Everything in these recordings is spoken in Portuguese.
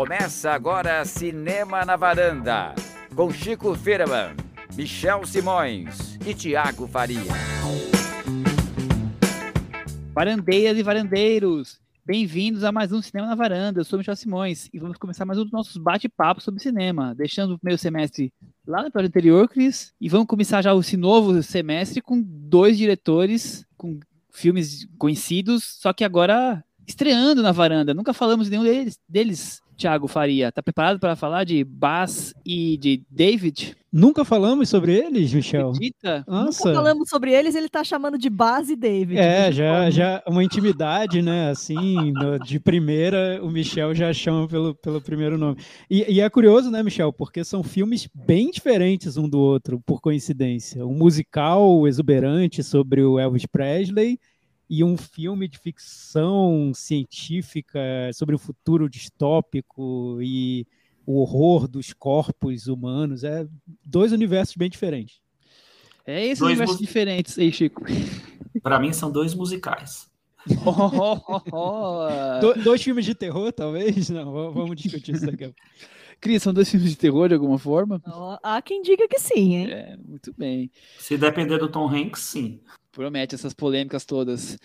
Começa agora Cinema na Varanda, com Chico Firman, Michel Simões e Tiago Faria. Varandeiras e varandeiros, bem-vindos a mais um Cinema na Varanda. Eu sou Michel Simões e vamos começar mais um dos nossos bate-papos sobre cinema, deixando o primeiro semestre lá no episódio anterior, Cris, e vamos começar já esse novo semestre com dois diretores, com filmes conhecidos, só que agora estreando na varanda. Nunca falamos de nenhum deles, deles Thiago Faria. Tá preparado para falar de Bass e de David? Nunca falamos sobre eles, Michel? Acredita? Nossa. Nunca falamos sobre eles, ele tá chamando de Bass e David. É, já, já uma intimidade, né? Assim, no, de primeira, o Michel já chama pelo, pelo primeiro nome. E, e, é curioso, né, Michel? Porque são filmes bem diferentes um do outro, por coincidência. Um musical exuberante sobre o Elvis Presley e um filme de ficção científica sobre o futuro distópico e o horror dos corpos humanos. É dois universos bem diferentes. É esses dois universos diferentes aí, Chico. Para mim são dois musicais. Oh, oh, oh. Do, dois filmes de terror, talvez? Não, vamos discutir isso daqui a pouco. Cris, são dois filmes de terror de alguma forma? há quem diga que sim, hein? É, muito bem. Se depender do Tom Hanks, sim. Promete essas polêmicas todas.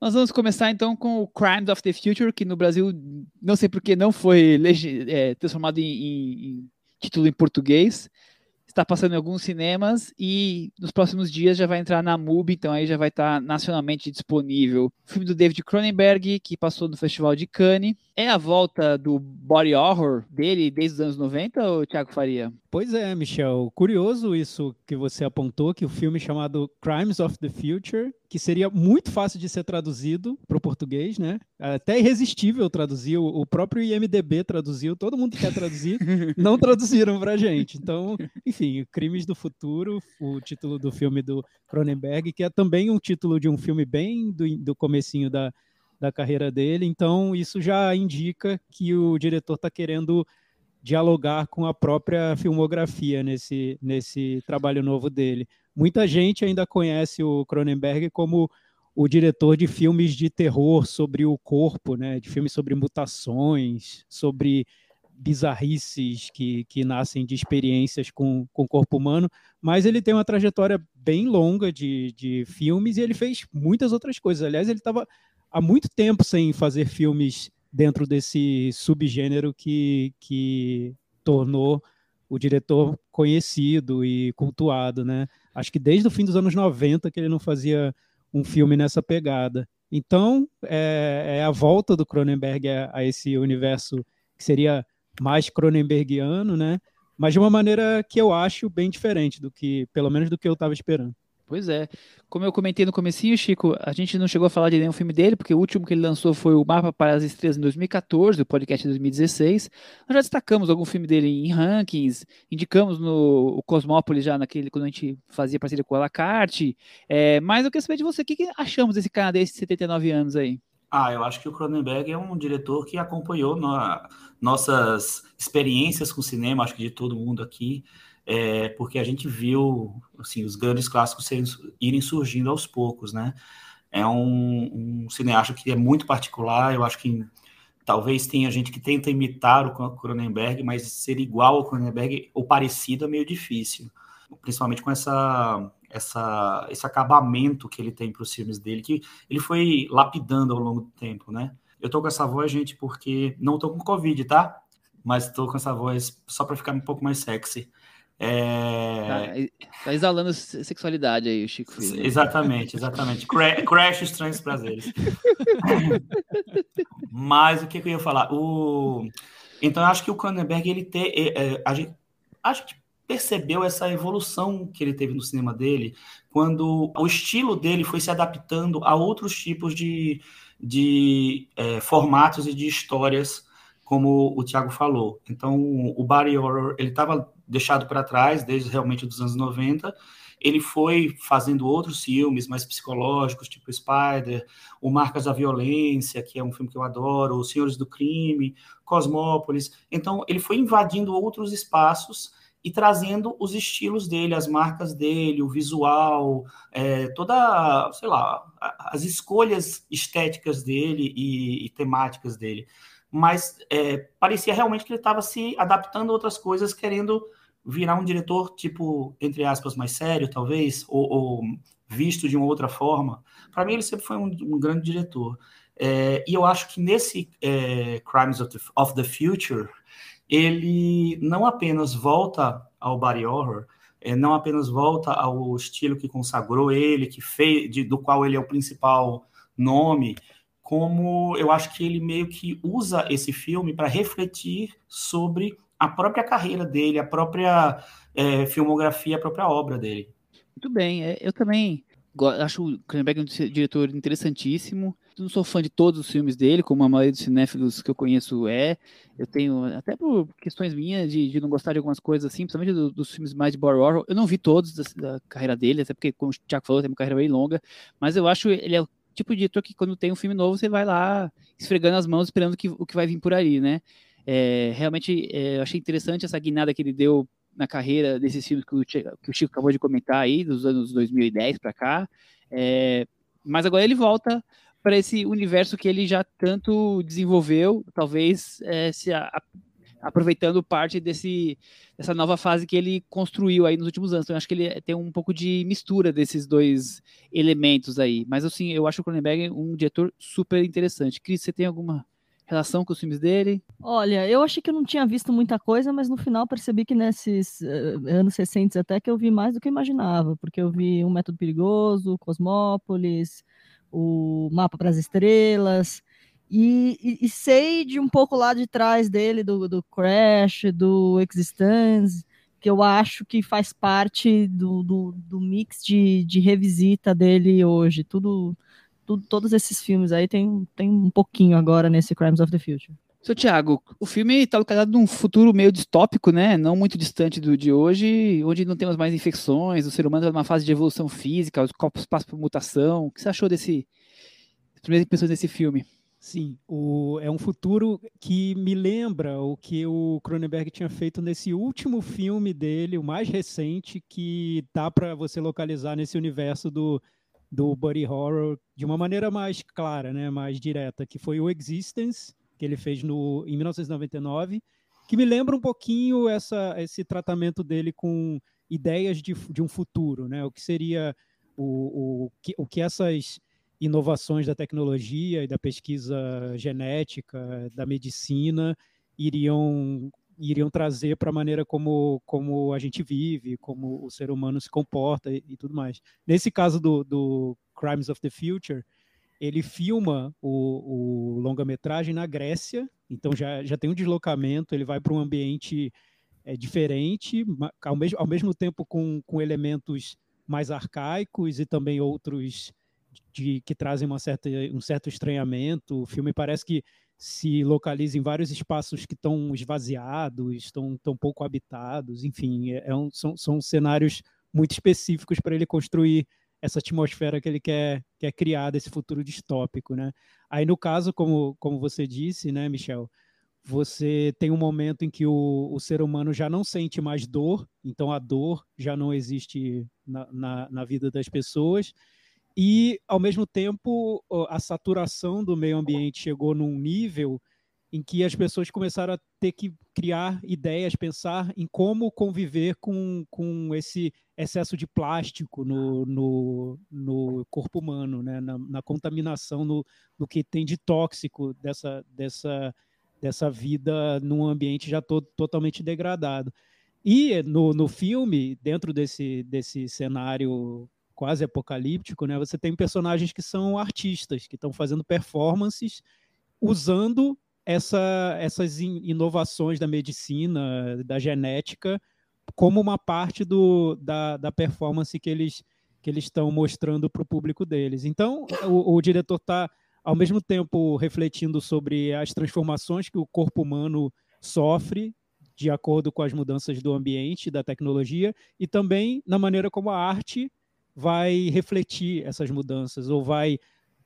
Nós vamos começar então com o Crimes of the Future, que no Brasil, não sei porque não foi é, transformado em, em, em, título em português. Está passando em alguns cinemas e nos próximos dias já vai entrar na MUBI, então aí já vai estar nacionalmente disponível. O filme do David Cronenberg, que passou no Festival de Cannes. É a volta do body horror dele desde os anos 90, ou Thiago Faria? Pois é, Michel. Curioso isso que você apontou, que o filme chamado Crimes of the Future, que seria muito fácil de ser traduzido para o português, né? Até irresistível traduzir, o próprio IMDB traduziu, todo mundo quer traduzir, não traduziram para gente. Então, enfim, Crimes do Futuro, o título do filme do Cronenberg, que é também um título de um filme bem do, do comecinho da da carreira dele. Então, isso já indica que o diretor está querendo dialogar com a própria filmografia nesse, nesse trabalho novo dele. Muita gente ainda conhece o Cronenberg como o diretor de filmes de terror sobre o corpo, né? de filmes sobre mutações, sobre bizarrices que, que nascem de experiências com, com o corpo humano, mas ele tem uma trajetória bem longa de, de filmes e ele fez muitas outras coisas. Aliás, ele estava há muito tempo sem fazer filmes dentro desse subgênero que, que tornou o diretor conhecido e cultuado, né? Acho que desde o fim dos anos 90 que ele não fazia um filme nessa pegada. Então, é, é a volta do Cronenberg a, a, esse universo que seria mais Cronenbergiano, né? Mas de uma maneira que eu acho bem diferente do que, pelo menos do que eu estava esperando. Pois é. Como eu comentei no comecinho, Chico, a gente não chegou a falar de nenhum filme dele, porque o último que ele lançou foi o Mapa para as Estrelas em 2014, o podcast de 2016. Nós já destacamos algum filme dele em rankings, indicamos no Cosmópolis já naquele quando a gente fazia parceria com a Lacarte. É, mas eu quero saber de você, o que, que achamos desse canadense de 79 anos aí? Ah, eu acho que o Cronenberg é um diretor que acompanhou no, nossas experiências com cinema, acho que de todo mundo aqui é, porque a gente viu assim, os grandes clássicos irem surgindo aos poucos, né? É um, um, cineasta que é muito particular, eu acho que talvez tenha gente que tenta imitar o Cronenberg, mas ser igual ao Cronenberg ou parecido é meio difícil, principalmente com essa, essa, esse acabamento que ele tem para os filmes dele, que ele foi lapidando ao longo do tempo, né? Eu tô com essa voz, gente, porque não tô com Covid, tá? Mas tô com essa voz só para ficar um pouco mais sexy. É... Tá, tá, exalando sexualidade aí, o Chico Filho. Exatamente, exatamente. Crash Estranhos Prazeres. Mas o que, que, eu ia falar? O... Então, eu acho que o Cronenberg, ele tem. É, a, gente, a gente percebeu essa evolução que ele teve no cinema dele, quando o estilo dele foi se adaptando a outros tipos de, de é, formatos e de histórias, como o Thiago falou. Então, o body horror, ele estava deixado para trás desde realmente dos anos 90. Ele foi fazendo outros filmes mais psicológicos, tipo Spider, o Marcas da Violência, que é um filme que eu adoro, Os Senhores do Crime, Cosmópolis. Então, ele foi invadindo outros espaços e trazendo os estilos dele, as marcas dele, o visual, é, toda, sei lá, as escolhas estéticas dele e, e temáticas dele. Mas é, parecia realmente que ele estava se adaptando a outras coisas, querendo virar um diretor, tipo, entre aspas, mais sério, talvez, ou, ou visto de uma outra forma. Para mim, ele sempre foi um, um grande diretor. É, e eu acho que nesse é, Crimes of the, of the Future, ele não apenas volta ao body horror, é, não apenas volta ao estilo que consagrou ele, que fez, de, do qual ele é o principal nome, como eu acho que ele meio que usa esse filme para refletir sobre a própria carreira dele, a própria é, filmografia, a própria obra dele. Muito bem, é, eu também acho o Cronenberg um diretor interessantíssimo. Não sou fã de todos os filmes dele, como a maioria dos cinéfilos que eu conheço é. Eu tenho, até por questões minhas de, de não gostar de algumas coisas assim, principalmente do, dos filmes mais de body horror. Eu não vi todos da, da, carreira dele, até porque, como o Thiago falou, tem uma carreira bem longa. Mas eu acho ele é o tipo de diretor que quando tem um filme novo, você vai lá esfregando as mãos, esperando que, o que vai vir por aí, né? É, realmente, é, eu achei interessante essa guinada que ele deu na carreira desses filmes que o, que o Chico acabou de comentar aí, dos anos 2010 para cá. É, mas agora ele volta para esse universo que ele já tanto desenvolveu, talvez é, se a, a, aproveitando parte desse, dessa nova fase que ele construiu aí nos últimos anos. Então, eu acho que ele tem um pouco de mistura desses dois elementos aí. Mas, assim, eu acho o Cronenberg um diretor super interessante. Cris, você tem alguma relação com os filmes dele? Olha, eu achei que eu não tinha visto muita coisa, mas no final percebi que nesses uh, anos recentes até que eu vi mais do que eu imaginava, porque eu vi Um Método Perigoso, Cosmópolis, o Mapa para as Estrelas, e, e, e, sei de um pouco lá de trás dele, do, do Crash, do Existence, que eu acho que faz parte do, do, do mix de, de revisita dele hoje. Tudo tudo, todos esses filmes aí tem, tem um pouquinho agora nesse Crimes of the Future. Seu Thiago, o filme está localizado num futuro meio distópico, né? Não muito distante do de hoje, onde não temos mais infecções, o ser humano está numa fase de evolução física, os corpos passam por mutação. O que você achou desse. As primeiras impressões desse filme? Sim, o, é um futuro que me lembra o que o Cronenberg tinha feito nesse último filme dele, o mais recente, que dá para você localizar nesse universo do do body horror de uma maneira mais clara, né, mais direta, que foi o Existence, que ele fez no, em 1999, que me lembra um pouquinho essa, esse tratamento dele com ideias de, de um futuro, né, o que seria o, o, que, o que essas inovações da tecnologia e da pesquisa genética, da medicina, iriam iriam trazer para a maneira como, como a gente vive, como o ser humano se comporta e, e tudo mais. Nesse caso do, do, Crimes of the Future, ele filma o, o longa-metragem na Grécia, então já, já tem um deslocamento, ele vai para um ambiente é, diferente, ao mesmo, ao mesmo tempo com, com elementos mais arcaicos e também outros de, que trazem uma certa, um certo estranhamento. O filme parece que se localiza em vários espaços que estão esvaziados, estão tão pouco habitados, enfim, é, é um, são, são cenários muito específicos para ele construir essa atmosfera que ele quer, quer criar desse futuro distópico, né? Aí no caso, como, como você disse, né, Michel, você tem um momento em que o, o ser humano já não sente mais dor, então a dor já não existe na, na, na vida das pessoas, e, ao mesmo tempo, a saturação do meio ambiente chegou num nível em que as pessoas começaram a ter que criar ideias, pensar em como conviver com, com esse excesso de plástico no, no, no corpo humano, né? na, na contaminação, no, no que tem de tóxico dessa, dessa, dessa vida num ambiente já todo, totalmente degradado. E no, no filme, dentro desse, desse cenário quase apocalíptico, né? Você tem personagens que são artistas, que estão fazendo performances usando essa, essas inovações da medicina, da genética, como uma parte do, da, da performance que eles que eles estão mostrando para o público deles. Então, o, o diretor está, ao mesmo tempo, refletindo sobre as transformações que o corpo humano sofre de acordo com as mudanças do ambiente, da tecnologia, e também na maneira como a arte vai refletir essas mudanças ou vai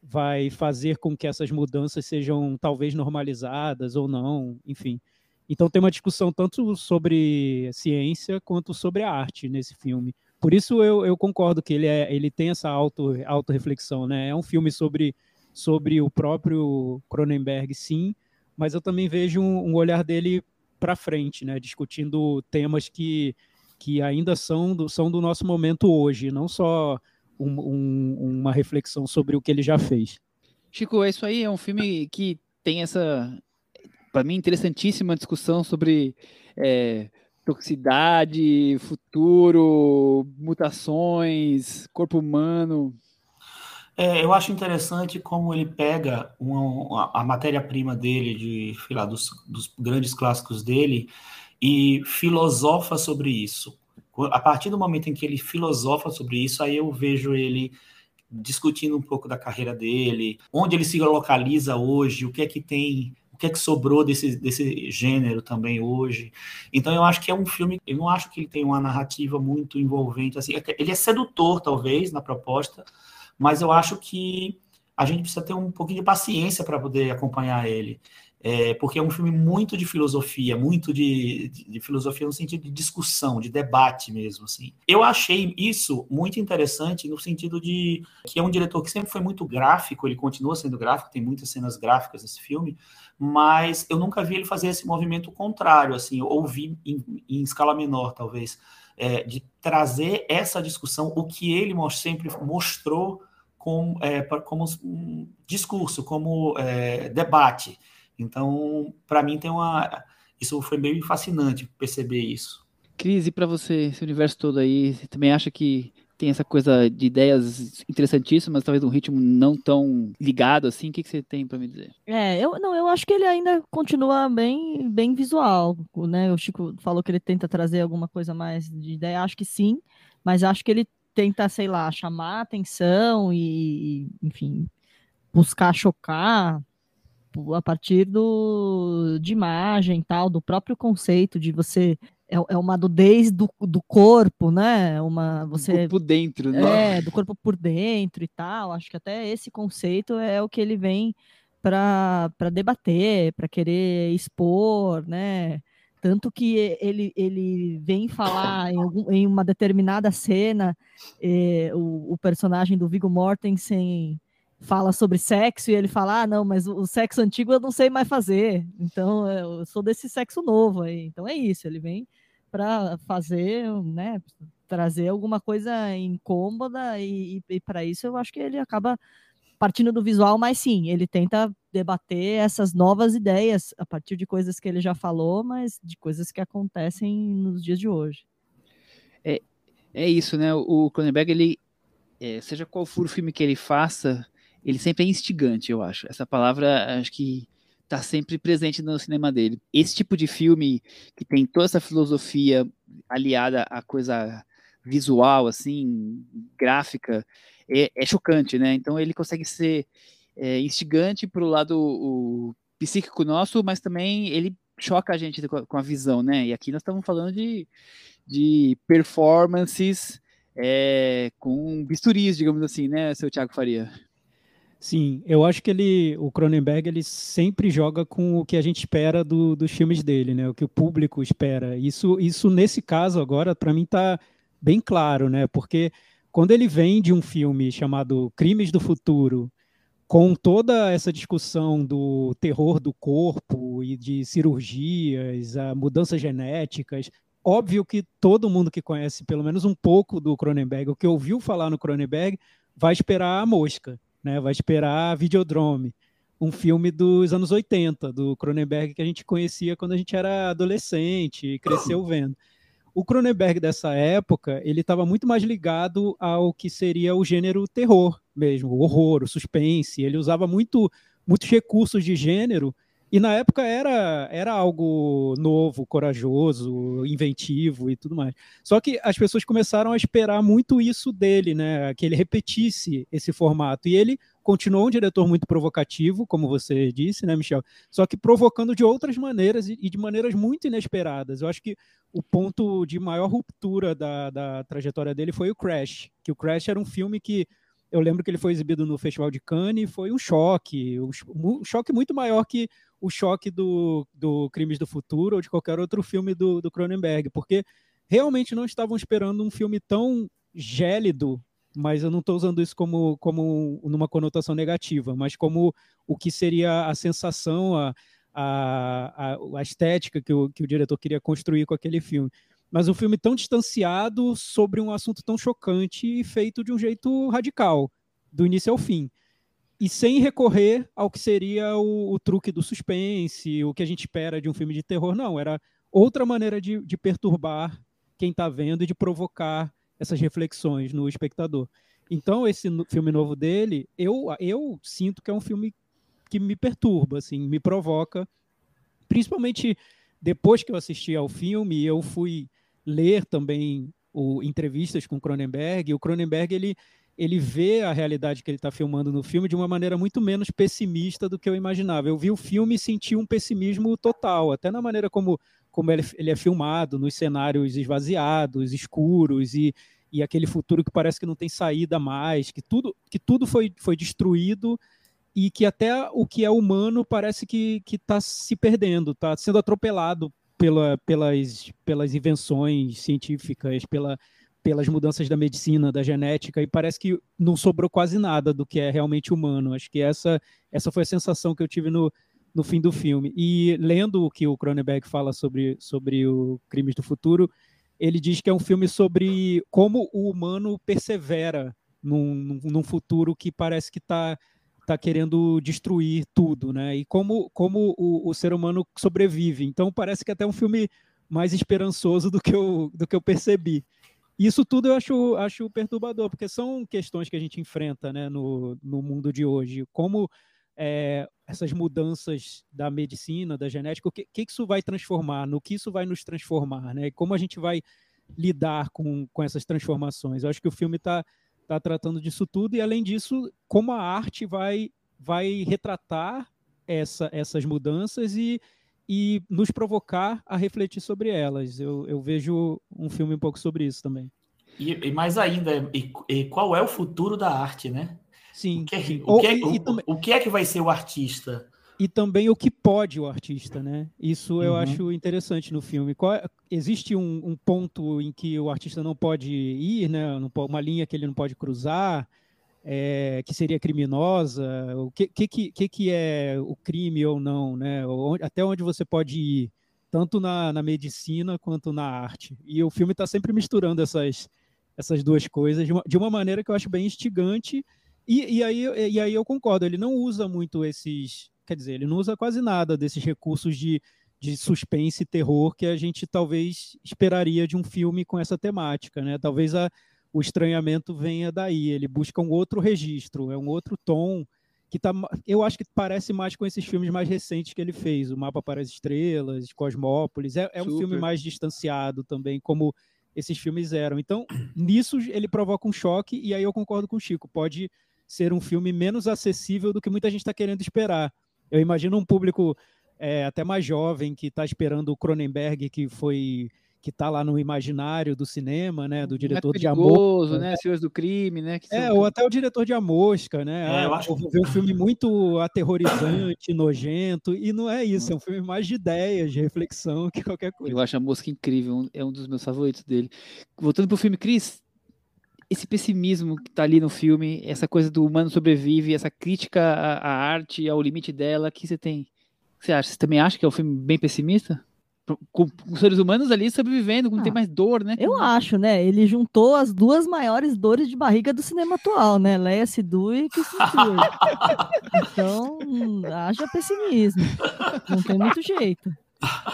vai fazer com que essas mudanças sejam talvez normalizadas ou não, enfim. Então tem uma discussão tanto sobre ciência quanto sobre a arte nesse filme. Por isso eu, eu concordo que ele, é, ele tem essa auto, auto-reflexão, né? É um filme sobre, sobre o próprio Cronenberg, sim, mas eu também vejo um, um olhar dele para frente, né? Discutindo temas que, que ainda são do, são do nosso momento hoje, não só um, um, uma reflexão sobre o que ele já fez. Chico, isso aí é um filme que tem essa, para mim, interessantíssima discussão sobre é, toxicidade, futuro, mutações, corpo humano. É, eu acho interessante como ele pega uma, a matéria-prima dele, de, sei lá, dos, dos grandes clássicos dele, e filosofa sobre isso. A partir do momento em que ele filosofa sobre isso, aí eu vejo ele discutindo um pouco da carreira dele, onde ele se localiza hoje, o que é que tem que é que sobrou desse, desse gênero também hoje. Então eu acho que é um filme, eu não acho que ele tem uma narrativa muito envolvente, assim, é ele é sedutor talvez na proposta, mas eu acho que a gente precisa ter um pouquinho de paciência para poder acompanhar ele. É, porque é um filme muito de filosofia, muito de, de, de, filosofia no sentido de discussão, de debate mesmo, assim. Eu achei isso muito interessante no sentido de que é um diretor que sempre foi muito gráfico, ele continua sendo gráfico, tem muitas cenas gráficas nesse filme, mas eu nunca vi ele fazer esse movimento contrário, assim, ou vi em, em escala menor, talvez, é, de trazer essa discussão, o que ele sempre mostrou com, é, como um discurso, como é, debate. Então, para mim, tem uma. Isso foi meio fascinante perceber isso. Crise, para você, esse universo todo aí, você também acha que tem essa coisa de ideias interessantíssimas, talvez um ritmo não tão ligado assim. O que, que você tem para me dizer? É, eu não, eu acho que ele ainda continua bem, bem visual, né? O Chico falou que ele tenta trazer alguma coisa mais de ideia, acho que sim, mas acho que ele tenta, sei lá, chamar atenção e, enfim, buscar chocar a partir do, de imagem tal, do próprio conceito de você é, é uma nudez do, do corpo, né? Uma você do corpo dentro, né? É, do corpo por dentro e tal. Acho que até esse conceito é o que ele vem para debater, para querer expor, né? Tanto que ele, ele vem falar em, algum, em uma determinada cena, eh, o, o, personagem do Viggo Mortensen fala sobre sexo e ele fala: Ah, não, mas o, sexo antigo eu não sei mais fazer, então eu sou desse sexo novo aí. Então é isso, ele vem para fazer, né, trazer alguma coisa incômoda e, e para isso eu acho que ele acaba partindo do visual, mas sim, ele tenta debater essas novas ideias a partir de coisas que ele já falou, mas de coisas que acontecem nos dias de hoje. É, é isso, né? O Cronenberg, ele, é, seja qual for o filme que ele faça, ele sempre é instigante, eu acho. Essa palavra, acho que está sempre presente no cinema dele. Esse tipo de filme que tem toda essa filosofia aliada à coisa visual, assim, gráfica, é, é chocante, né? Então ele consegue ser é, instigante para o lado psíquico nosso, mas também ele choca a gente com a, visão, né? E aqui nós estamos falando de, de performances é, com bisturis, digamos assim, né, seu Thiago Faria? Sim, eu acho que ele, o Cronenberg, ele sempre joga com o que a gente espera do, dos filmes dele, né? O que o público espera. Isso, isso nesse caso agora, para mim está bem claro, né? Porque quando ele vem de um filme chamado Crimes do Futuro, com toda essa discussão do terror do corpo e de cirurgias, a mudanças genéticas, óbvio que todo mundo que conhece pelo menos um pouco do Cronenberg, o que ouviu falar no Cronenberg, vai esperar a mosca né? Vai esperar Videodrome, um filme dos anos 80, do Cronenberg que a gente conhecia quando a gente era adolescente e cresceu vendo. O Cronenberg dessa época, ele estava muito mais ligado ao que seria o gênero terror mesmo, o horror, o suspense. Ele usava muito, muitos recursos de gênero e na época era, era algo novo, corajoso, inventivo e tudo mais. Só que as pessoas começaram a esperar muito isso dele, né? Que ele repetisse esse formato. E ele continuou um diretor muito provocativo, como você disse, né, Michel? Só que provocando de outras maneiras e de maneiras muito inesperadas. Eu acho que o ponto de maior ruptura da, da trajetória dele foi o Crash, que o Crash era um filme que eu lembro que ele foi exibido no Festival de Cannes e foi um choque, um choque muito maior que o choque do, do Crimes do Futuro ou de qualquer outro filme do, do Cronenberg, porque realmente não estavam esperando um filme tão gélido, mas eu não estou usando isso como, como numa conotação negativa, mas como o que seria a sensação, a, a, a, estética que o, que o diretor queria construir com aquele filme. Mas um filme tão distanciado sobre um assunto tão chocante e feito de um jeito radical, do início ao fim. E sem recorrer ao que seria o, o truque do suspense, o que a gente espera de um filme de terror. Não, era outra maneira de, de perturbar quem está vendo e de provocar essas reflexões no espectador. Então, esse filme novo dele, eu, eu sinto que é um filme que me perturba, assim, me provoca. Principalmente depois que eu assisti ao filme, eu fui ler também o, entrevistas com Cronenberg. E o Cronenberg ele, ele vê a realidade que ele está filmando no filme de uma maneira muito menos pessimista do que eu imaginava. Eu vi o filme e senti um pessimismo total, até na maneira como, como ele, ele é filmado, nos cenários esvaziados, escuros e, e aquele futuro que parece que não tem saída mais, que tudo, que tudo foi, foi destruído e que até o que é humano parece que está se perdendo, está sendo atropelado pela, pelas, pelas invenções científicas, pela, pelas mudanças da medicina, da genética, e parece que não sobrou quase nada do que é realmente humano. Acho que essa, essa foi a sensação que eu tive no, no fim do filme. E lendo o que o Cronenberg fala sobre, sobre o Crimes do Futuro, ele diz que é um filme sobre como o humano persevera num, num futuro que parece que está está querendo destruir tudo, né? E como, como o, o, ser humano sobrevive. Então parece que é até um filme mais esperançoso do que eu, do que eu percebi. Isso tudo eu acho, acho perturbador, porque são questões que a gente enfrenta né, no, no mundo de hoje. Como é, essas mudanças da medicina, da genética, o que, que isso vai transformar, no que isso vai nos transformar, né? Como a gente vai lidar com, com essas transformações. Eu acho que o filme está está tratando disso tudo, e além disso, como a arte vai, vai retratar essa, essas mudanças e, e nos provocar a refletir sobre elas. Eu, eu vejo um filme um pouco sobre isso também. E, e mais ainda, e, e, qual é o futuro da arte, né? Sim. O que, sim. O, que é, o, o, que é que vai ser o artista? e também o que pode o artista, né? Isso eu uhum. acho interessante no filme. Qual, é, existe um, um, ponto em que o artista não pode ir, né? uma linha que ele não pode cruzar, é, que seria criminosa. O que, que, que, que é o crime ou não, né? Até onde você pode ir, tanto na, na medicina quanto na arte. E o filme está sempre misturando essas, essas duas coisas de uma, de uma maneira que eu acho bem instigante. E, e, aí, e aí eu concordo, ele não usa muito esses quer dizer, ele não usa quase nada desses recursos de, de suspense e terror que a gente talvez esperaria de um filme com essa temática, né? Talvez a, o estranhamento venha daí. Ele busca um outro registro, é um outro tom que tá, eu acho que parece mais com esses filmes mais recentes que ele fez, o Mapa para as Estrelas, Cosmópolis. É, é um filme mais distanciado também, como esses filmes eram. Então, nisso ele provoca um choque e aí eu concordo com o Chico. Pode ser um filme menos acessível do que muita gente está querendo esperar. Eu imagino um público é, até mais jovem que está esperando o Cronenberg, que foi que está lá no imaginário do cinema, né, do diretor é perigoso, de Amor, né, Senhores do Crime, né, é, ou até o diretor de A Mosca, né, é, eu ah, acho... ver um filme muito aterrorizante, nojento, e não é isso, é um filme mais de ideias, de reflexão que qualquer coisa. Eu acho A Mosca incrível, é um dos meus favoritos dele. Voltando pro filme, Cris, esse pessimismo que tá ali no filme, essa coisa do humano sobrevive, essa crítica à, à arte, ao limite dela, que você tem. Você acha? Você também acha que é um filme bem pessimista? Com, com seres humanos ali sobrevivendo, não ah, tem mais dor, né? Eu acho, né? Ele juntou as duas maiores dores de barriga do cinema atual, né? Leia Sidu e Kristen Então, haja pessimismo. Não tem muito jeito.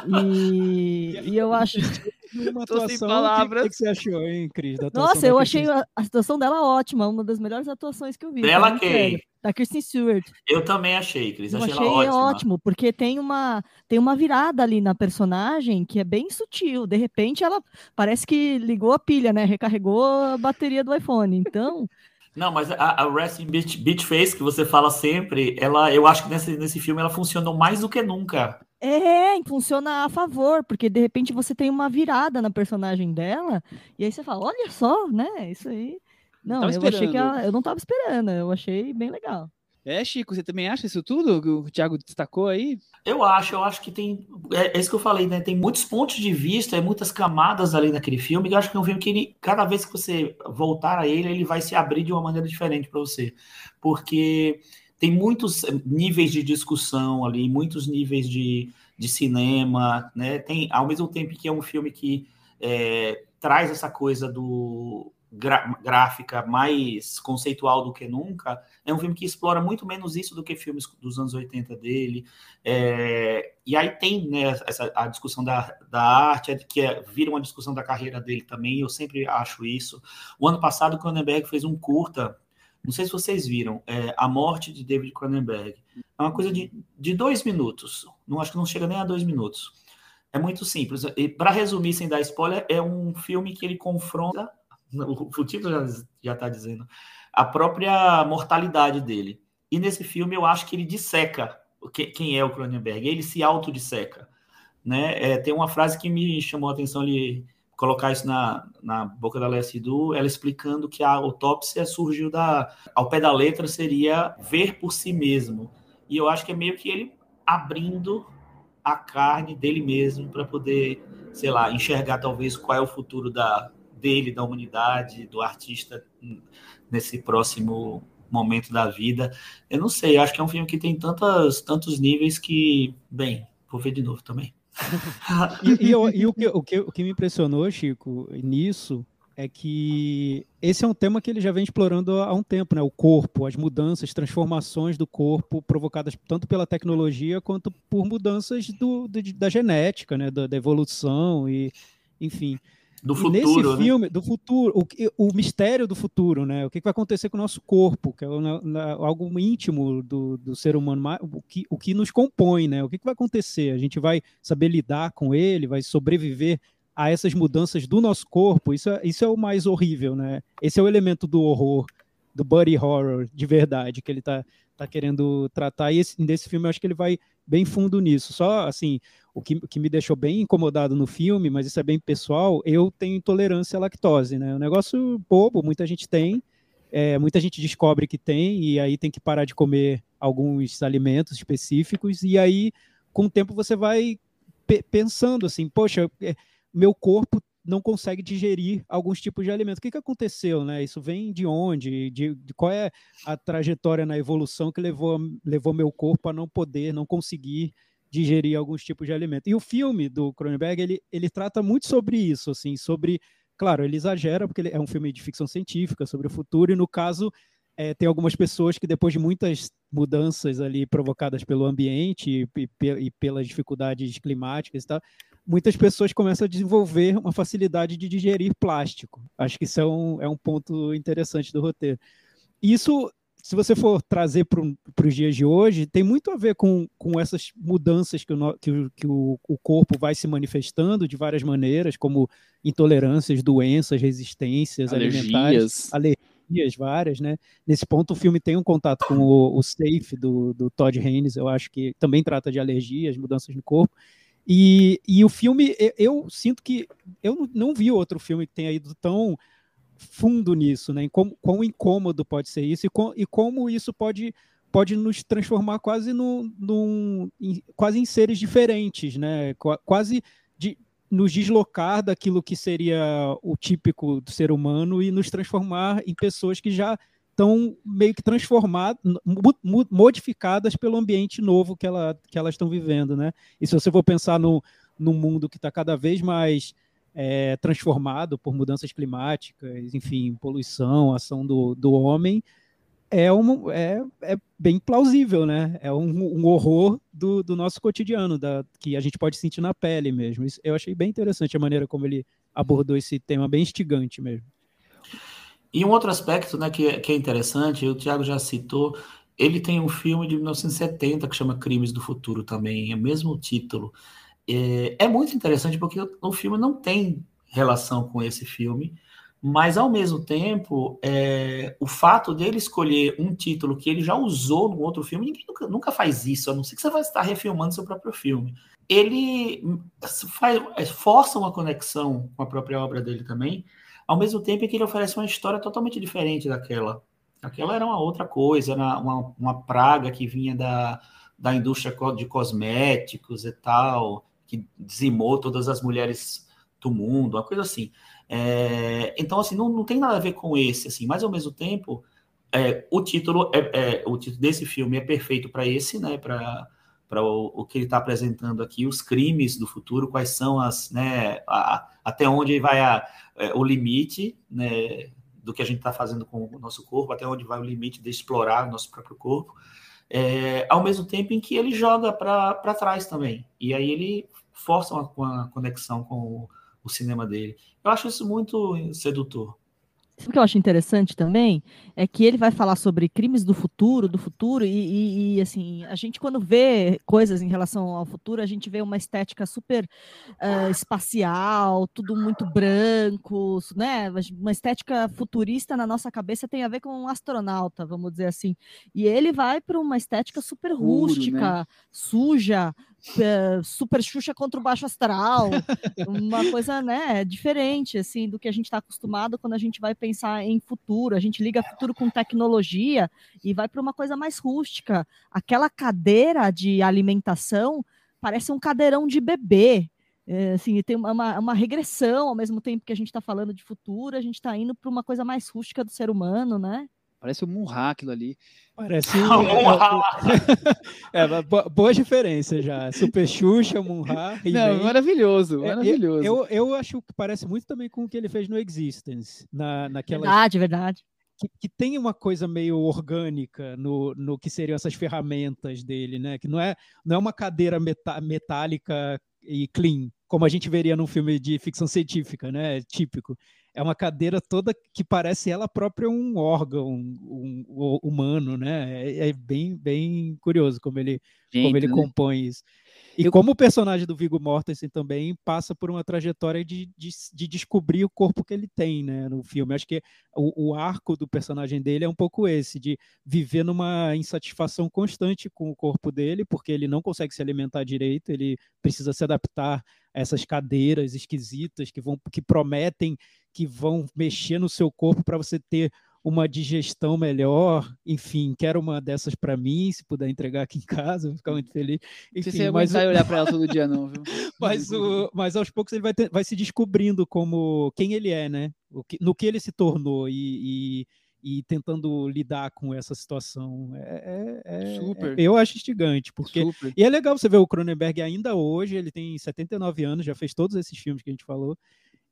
E, e eu acho uma atuação, sem palavras. O que, que, você achou, hein, Cris? Nossa, eu achei a, a, situação dela ótima, uma das melhores atuações que eu vi. Dela quem? Da Kristen Stewart. Eu também achei, Cris. Eu achei, achei ela ótima. ótimo, porque tem uma, tem uma virada ali na personagem que é bem sutil. De repente, ela parece que ligou a pilha, né? Recarregou a bateria do iPhone. Então. Não, mas a, a Resting Beach, Beach Face, que você fala sempre, ela, eu acho que nesse, nesse filme ela funcionou mais do que nunca. É, funciona a favor, porque de repente você tem uma virada na personagem dela, e aí você fala, olha só, né? Isso aí. Não, eu achei que ela, eu não estava esperando, eu achei bem legal. É, Chico, você também acha isso tudo que o Thiago destacou aí? Eu acho, eu acho que tem. É, é isso que eu falei, né? Tem muitos pontos de vista, é muitas camadas ali naquele filme. Eu acho que é um filme que ele, cada vez que você voltar a ele, ele vai se abrir de uma maneira diferente para você. Porque tem muitos níveis de discussão ali, muitos níveis de, de cinema, né? Tem, ao mesmo tempo que é um filme que é, traz essa coisa do gráfica mais conceitual do que nunca, é um filme que explora muito menos isso do que filmes dos anos 80 dele. É, e aí tem né, essa, a discussão da, da arte, que é, vira uma discussão da carreira dele também, eu sempre acho isso. O ano passado, o Cronenberg fez um curta, não sei se vocês viram, é, A Morte de David Cronenberg. É uma coisa de, de dois minutos, não acho que não chega nem a dois minutos. É muito simples. E para resumir, sem dar spoiler, é um filme que ele confronta o, título já está dizendo, a própria mortalidade dele. E nesse filme eu acho que ele disseca quem é o Cronenberg, ele se autodisseca. Né? É, tem uma frase que me chamou a atenção ali, colocar isso na, na boca da Leslie Du, ela explicando que a autópsia surgiu da. Ao pé da letra seria ver por si mesmo. E eu acho que é meio que ele abrindo a carne dele mesmo para poder, sei lá, enxergar talvez qual é o futuro da, dele, da humanidade, do artista nesse próximo momento da vida. Eu não sei, acho que é um filme que tem tantas, tantos níveis que, bem, vou ver de novo também. e, e, eu, e o, que, o, que, o que me impressionou, Chico, nisso é que esse é um tema que ele já vem explorando há um tempo, né? O corpo, as mudanças, transformações do corpo provocadas tanto pela tecnologia quanto por mudanças do, do da genética, né? Da, da, evolução e, enfim. Do futuro, nesse né? filme, do futuro, o, o mistério do futuro, né? O que, vai acontecer com o nosso corpo, que é algo íntimo do, do ser humano, o que, o que nos compõe, né? O que, vai acontecer? A gente vai saber lidar com ele, vai sobreviver a essas mudanças do nosso corpo. Isso é, isso é o mais horrível, né? Esse é o elemento do horror, do body horror de verdade que ele está tá querendo tratar. E esse, nesse filme eu acho que ele vai bem fundo nisso. Só assim, o que, que me deixou bem incomodado no filme, mas isso é bem pessoal, eu tenho intolerância à lactose, né? Um negócio bobo, muita gente tem, é, muita gente descobre que tem, e aí tem que parar de comer alguns alimentos específicos, e aí, com o tempo, você vai pensando assim, poxa, é, meu corpo não consegue digerir alguns tipos de alimentos. O que, que aconteceu, né? Isso vem de onde? De, de, qual é a trajetória na evolução que levou, levou meu corpo a não poder, não conseguir digerir alguns tipos de alimento. E o filme do Cronenberg, ele, ele trata muito sobre isso, assim, sobre, claro, ele exagera porque ele é um filme de ficção científica sobre o futuro e no caso é, tem algumas pessoas que depois de muitas mudanças ali provocadas pelo ambiente e, e, e pelas dificuldades climáticas e tal, muitas pessoas começam a desenvolver uma facilidade de digerir plástico. Acho que isso é um, é um ponto interessante do roteiro. Isso se você for trazer para os dias de hoje, tem muito a ver com, com essas mudanças que, o, que, que o, o, corpo vai se manifestando de várias maneiras, como intolerâncias, doenças, resistências alergias. alimentares, alergias várias, né? Nesse ponto, o filme tem um contato com o, o Safe do, do Todd Haynes, eu acho que também trata de alergias, mudanças no corpo. E, e o filme, eu, eu sinto que eu não vi outro filme que tenha ido tão fundo nisso, né? Em como, quão incômodo pode ser isso e, com, e como isso pode, pode nos transformar quase num, num em, quase em seres diferentes, né? Qu quase de nos deslocar daquilo que seria o típico do ser humano e nos transformar em pessoas que já estão meio que transformadas, modificadas pelo ambiente novo que, ela, que elas estão vivendo, né? E se você for pensar no, num mundo que está cada vez mais é, transformado por mudanças climáticas, enfim, poluição, ação do, do homem, é, um, é, é bem plausível, né? É um, um horror do, do, nosso cotidiano, da, que a gente pode sentir na pele mesmo. Isso, eu achei bem interessante a maneira como ele abordou esse tema, bem instigante mesmo. E um outro aspecto né, que, é, que é interessante, o Tiago já citou, ele tem um filme de 1970 que chama Crimes do Futuro também, é o mesmo título. É, é muito interessante porque o filme não tem relação com esse filme, mas ao mesmo tempo, é, o fato dele escolher um título que ele já usou no outro filme, ninguém nunca, nunca faz isso, a não ser que você vai estar refilmando seu próprio filme. Ele faz, é, força uma conexão com a própria obra dele também, ao mesmo tempo que ele oferece uma história totalmente diferente daquela Aquela era uma outra coisa, era uma, uma praga que vinha da, da indústria de cosméticos e tal, que dizimou todas as mulheres do mundo, uma coisa assim. É, então, assim, não, não tem nada a ver com esse, assim, mas ao mesmo tempo, é, o título é, é, o título desse filme é perfeito para esse, né, para para o, o, que ele está apresentando aqui, os crimes do futuro, quais são as, né, a, até onde vai a, é, o limite, né, do que a gente está fazendo com o nosso corpo, até onde vai o limite de explorar o nosso próprio corpo, é, ao mesmo tempo em que ele joga para trás também, e aí ele força uma, uma conexão com o, o cinema dele. Eu acho isso muito sedutor. O que eu acho interessante também é que ele vai falar sobre crimes do futuro, do futuro, e, e, e, assim, a gente quando vê coisas em relação ao futuro, a gente vê uma estética super uh, espacial, tudo muito branco, né? Uma estética futurista na nossa cabeça tem a ver com um astronauta, vamos dizer assim. E ele vai para uma estética super rústica, né? suja, é, super Xuxa contra o baixo astral, uma coisa, né, diferente, assim, do que a gente está acostumado quando a gente vai pensar em futuro, a gente liga futuro com tecnologia e vai para uma coisa mais rústica. Aquela cadeira de alimentação parece um cadeirão de bebê, é, assim, tem uma, uma, regressão ao mesmo tempo que a gente está falando de futuro, a gente está indo para uma coisa mais rústica do ser humano, né? Parece o Munra aquilo ali. Parece. é, é, boa diferença já. Super Xuxa, Munra. Não, maravilhoso, é, maravilhoso. Eu, eu acho que parece muito também com o que ele fez no Existence. Na, naquela... Verdade, verdade. Que, que, tem uma coisa meio orgânica no, no que seriam essas ferramentas dele, né? Que não é, não é uma cadeira meta, metálica e clean, como a gente veria num filme de ficção científica, né? Típico é uma cadeira toda que parece ela própria um órgão um, um, humano, né? É, é, bem, bem curioso como ele, Gente, como ele né? compõe isso. E eu... como o personagem do Viggo Mortensen também passa por uma trajetória de, de, de, descobrir o corpo que ele tem, né, no filme. Acho que o, o, arco do personagem dele é um pouco esse, de viver numa insatisfação constante com o corpo dele, porque ele não consegue se alimentar direito, ele precisa se adaptar a essas cadeiras esquisitas que vão que prometem que vão mexer no seu corpo para você ter uma digestão melhor, enfim, quero uma dessas para mim, se puder entregar aqui em casa, vou ficar muito feliz. Enfim, se você mas o... olhar para ela todo dia não, viu? mas, o, mas aos poucos ele vai, ter, vai se descobrindo como quem ele é, né? O que, no que ele se tornou e, e e tentando lidar com essa situação. É, é, é Super. É, eu acho instigante, porque. Super. E é legal você ver o Cronenberg ainda hoje, ele tem 79 anos, já fez todos esses filmes que a gente falou,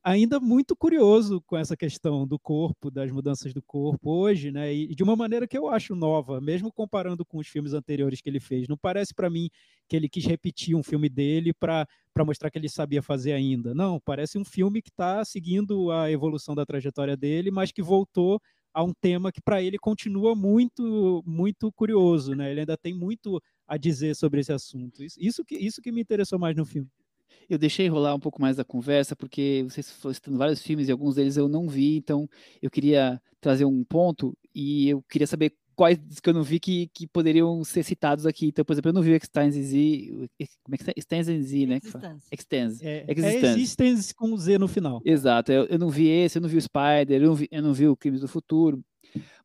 ainda muito curioso com essa questão do corpo, das mudanças do corpo hoje, né? E de uma maneira que eu acho nova, mesmo comparando com os filmes anteriores que ele fez. Não parece para mim que ele quis repetir um filme dele para mostrar que ele sabia fazer ainda. Não, parece um filme que está seguindo a evolução da trajetória dele, mas que voltou a um tema que para ele continua muito muito curioso, né? Ele ainda tem muito a dizer sobre esse assunto. Isso, isso que isso que me interessou mais no filme. Eu deixei rolar um pouco mais da conversa, porque vocês foram citando vários filmes e alguns deles eu não vi, então eu queria trazer um ponto e eu queria saber quais que eu não vi que, que poderiam ser citados aqui. Então, por exemplo, eu não vi o Extends Z, como é que é? Extends Z, né? Extends. É, Existence. É Existence com Z no final. Exato, eu, eu não vi esse, eu não vi o Spider, eu não vi, eu não vi o Crimes do Futuro,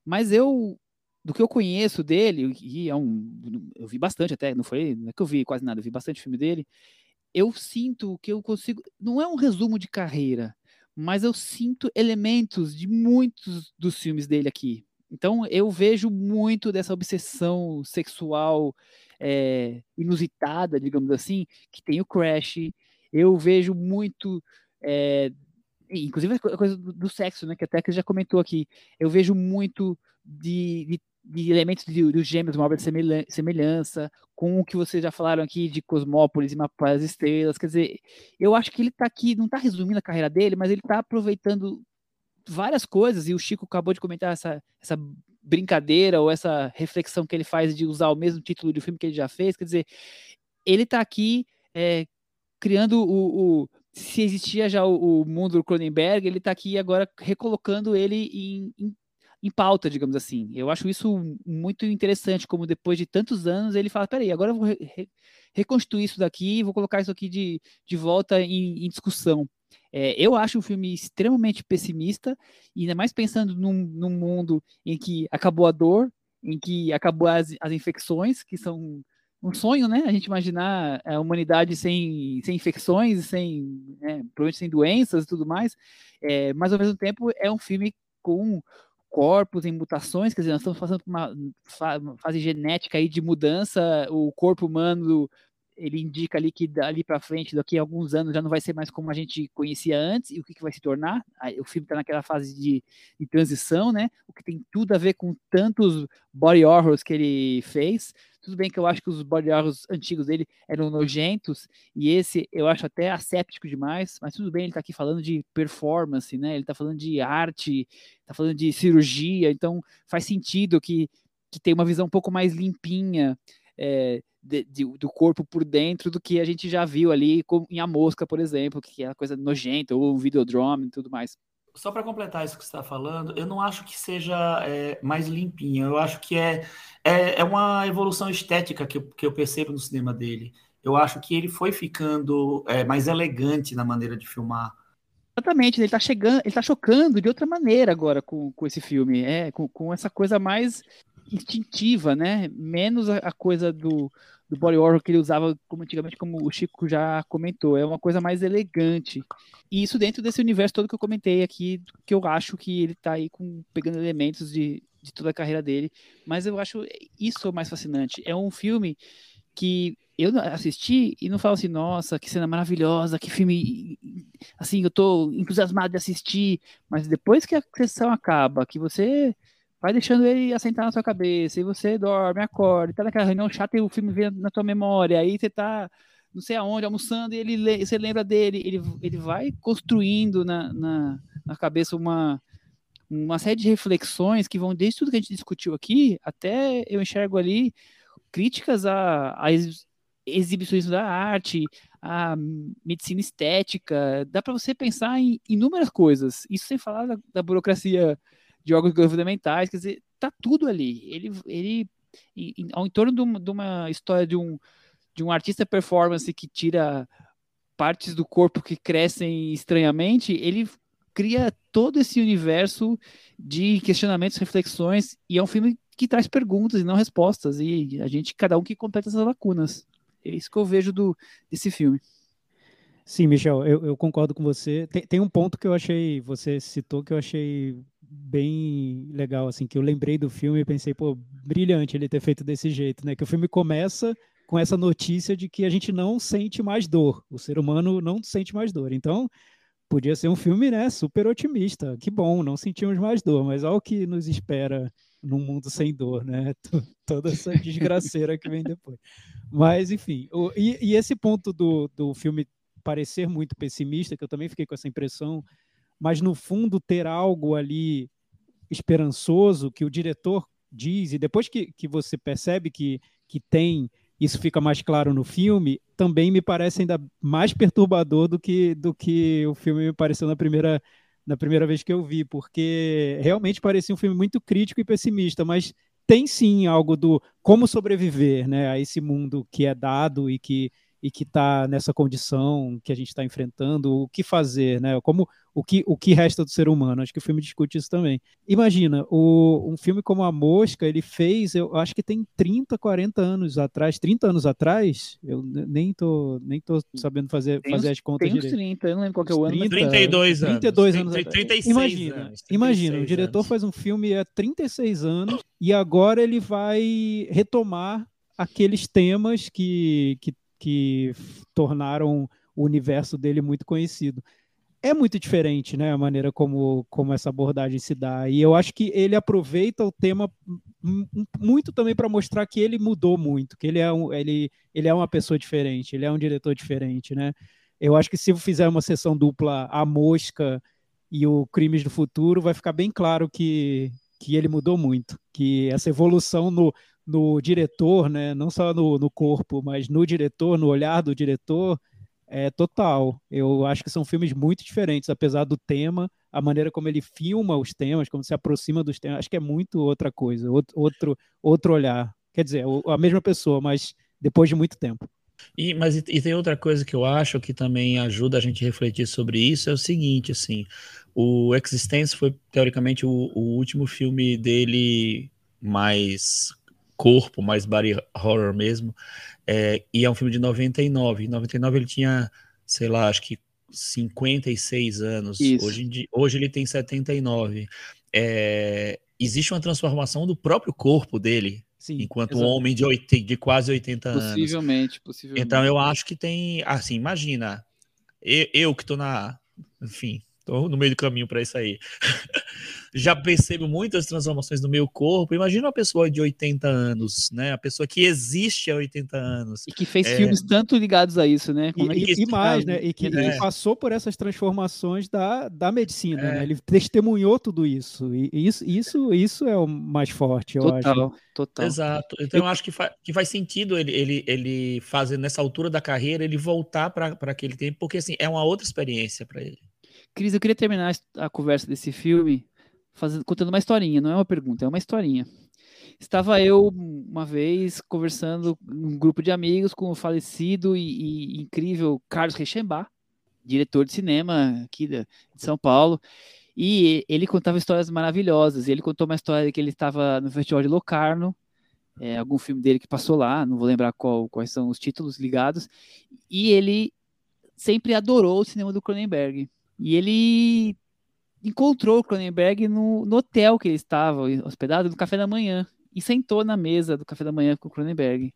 mas eu, do que eu conheço dele, e é um, eu vi bastante até, não foi, não é que eu vi quase nada, eu vi bastante filme dele, eu sinto que eu consigo. Não é um resumo de carreira, mas eu sinto elementos de muitos dos filmes dele aqui. Então eu vejo muito dessa obsessão sexual é, inusitada, digamos assim, que tem o Crash. Eu vejo muito. É, inclusive a coisa do, do, sexo, né? Que até que já comentou aqui. Eu vejo muito de, de de elementos dos gêmeos, uma obra de semelhança, com o que vocês já falaram aqui de Cosmópolis e Mapa das Estrelas. Quer dizer, eu acho que ele está aqui, não está resumindo a carreira dele, mas ele está aproveitando várias coisas, e o Chico acabou de comentar essa, essa brincadeira ou essa reflexão que ele faz de usar o mesmo título de filme que ele já fez. Quer dizer, ele está aqui é, criando o, o se existia já o, o, mundo do Cronenberg, ele está aqui agora recolocando ele em, em, em pauta, digamos assim. Eu acho isso muito interessante, como depois de tantos anos ele fala, peraí, agora eu vou re reconstruir isso daqui e vou colocar isso aqui de, de volta em, em, discussão. É, eu acho um filme extremamente pessimista, ainda mais pensando num, num mundo em que acabou a dor, em que acabou as, as infecções, que são um sonho, né? A gente imaginar a humanidade sem, sem infecções, sem, né, provavelmente sem doenças e tudo mais, é, mas ao mesmo tempo é um filme com corpos em mutações, quer dizer, nós estamos passando por uma fase genética aí de mudança, o corpo humano ele indica ali que dali para frente, daqui a alguns anos, já não vai ser mais como a gente conhecia antes, e o que, que vai se tornar. O filme está naquela fase de, de, transição, né? O que tem tudo a ver com tantos body horrors que ele fez. Tudo bem que eu acho que os body horrors antigos dele eram nojentos, e esse eu acho até asséptico demais, mas tudo bem, ele está aqui falando de performance, né? Ele está falando de arte, está falando de cirurgia, então faz sentido que, que tem uma visão um pouco mais limpinha. É, de, de, do corpo por dentro do que a gente já viu ali com, em A Mosca, por exemplo, que é a coisa nojenta, ou o Videodrome e tudo mais. Só para completar isso que você está falando, eu não acho que seja é, mais limpinho, eu acho que é, é, é, uma evolução estética que eu, que eu percebo no cinema dele. Eu acho que ele foi ficando é, mais elegante na maneira de filmar. Exatamente, ele está chegando, ele tá chocando de outra maneira agora com, com esse filme, é, com, com essa coisa mais instintiva, né? Menos a, a coisa do, do body horror que ele usava como antigamente, como o Chico já comentou, é uma coisa mais elegante. E isso dentro desse universo todo que eu comentei aqui, que eu acho que ele tá aí com, pegando elementos de, de toda a carreira dele. Mas eu acho isso mais fascinante. É um filme que eu assisti e não falo assim, nossa, que cena maravilhosa, que filme, assim, eu tô entusiasmado de assistir, mas depois que a sessão acaba, que você vai deixando ele assentar na sua cabeça, e você dorme, acorda, tá naquela reunião chata e o filme vem na tua memória, aí você tá não sei aonde, almoçando, e ele, você lembra dele, ele, ele vai construindo na, na, na cabeça uma, uma série de reflexões que vão desde tudo que a gente discutiu aqui, até eu enxergo ali críticas a, a exibições da arte, a medicina estética, dá para você pensar em inúmeras coisas, isso sem falar da, da burocracia de órgãos governamentais, quer dizer, tá tudo ali. Ele, ele em, ao entorno de uma, de uma história de um, de um artista performance que tira partes do corpo que crescem estranhamente, ele cria todo esse universo de questionamentos, reflexões, e é um filme que traz perguntas e não respostas, e a gente, cada um que completa essas lacunas. É isso que eu vejo do, desse filme. Sim, Michel, eu, eu concordo com você. Tem, tem, um ponto que eu achei, você citou que eu achei bem legal, assim, que eu lembrei do filme e pensei, pô, brilhante ele ter feito desse jeito, né? Que o filme começa com essa notícia de que a gente não sente mais dor, o ser humano não sente mais dor. Então, podia ser um filme, né, super otimista. Que bom, não sentimos mais dor, mas olha o que nos espera num mundo sem dor, né? Toda essa desgraceira que vem depois. Mas, enfim, o, e, e esse ponto do, do filme parecer muito pessimista, que eu também fiquei com essa impressão mas no fundo ter algo ali esperançoso que o diretor diz, e depois que, que você percebe que, que tem, isso fica mais claro no filme, também me parece ainda mais perturbador do que, do que o filme me pareceu na primeira, na primeira vez que eu vi, porque realmente parecia um filme muito crítico e pessimista, mas tem sim algo do como sobreviver né, a esse mundo que é dado e que e que está nessa condição que a gente está enfrentando, o que fazer, né? Como o que, o que resta do ser humano? Acho que o filme discute isso também. Imagina, o, um filme como A Mosca, ele fez, eu acho que tem 30, 40 anos atrás, 30 anos atrás, eu nem tô, nem tô sabendo fazer, tem fazer as contas tem direito. 30, eu não lembro qual que é o ano. 30, 32 anos. 32 anos. 36 imagina, anos, 36 imagina, o diretor anos. faz um filme há 36 anos e agora ele vai retomar aqueles temas que, que que tornaram o universo dele muito conhecido. É muito diferente, né, a maneira como, como essa abordagem se dá. E eu acho que ele aproveita o tema muito também para mostrar que ele mudou muito, que ele é, um, ele, ele é uma pessoa diferente, ele é um diretor diferente, né? Eu acho que se fizer uma sessão dupla A Mosca e o Crimes do Futuro, vai ficar bem claro que, que ele mudou muito, que essa evolução no, no diretor, né? Não só no, no corpo, mas no diretor, no olhar do diretor, é total. Eu acho que são filmes muito diferentes, apesar do tema, a maneira como ele filma os temas, como se aproxima dos temas, acho que é muito outra coisa, outro, outro, olhar. Quer dizer, a mesma pessoa, mas depois de muito tempo. E, mas e tem outra coisa que eu acho que também ajuda a gente a refletir sobre isso, é o seguinte, assim, o Existence foi, teoricamente, o, o último filme dele mais corpo, mais body horror mesmo, é, e é um filme de 99. Em 99 ele tinha, sei lá, acho que 56 anos. Hoje, hoje ele tem 79. É, existe uma transformação do próprio corpo dele, Sim, enquanto um homem de, 80, de quase 80 possivelmente, anos. Possivelmente, possivelmente. Então eu acho que tem, assim, imagina, eu, eu que tô na, enfim, tô no meio do caminho para isso aí. já percebo muitas transformações no meu corpo. Imagina uma pessoa de 80 anos, né? A pessoa que existe há 80 anos. E que fez é... filmes tanto ligados a isso, né? Como e, é que... e mais, né? E que é. passou por essas transformações da, da medicina, é. né? Ele testemunhou tudo isso. E isso, isso, isso é o mais forte, eu total, acho. Total. Exato. Então eu, eu acho que, fa que faz sentido ele, ele, ele fazer nessa altura da carreira, ele voltar para aquele tempo, porque assim, é uma outra experiência para ele. Cris, eu queria terminar a conversa desse filme fazendo, contando uma historinha, não é uma pergunta, é uma historinha. Estava eu uma vez conversando num grupo de amigos com o falecido e, e incrível Carlos Reichenbach, diretor de cinema aqui de, de São Paulo, e ele contava histórias maravilhosas. Ele contou uma história que ele estava no Festival de Locarno, é, algum filme dele que passou lá, não vou lembrar qual, quais são os títulos ligados, e ele sempre adorou o cinema do Cronenberg. E ele encontrou o Cronenberg no, no, hotel que ele estava hospedado, no café da manhã, e sentou na mesa do café da manhã com o Cronenberg.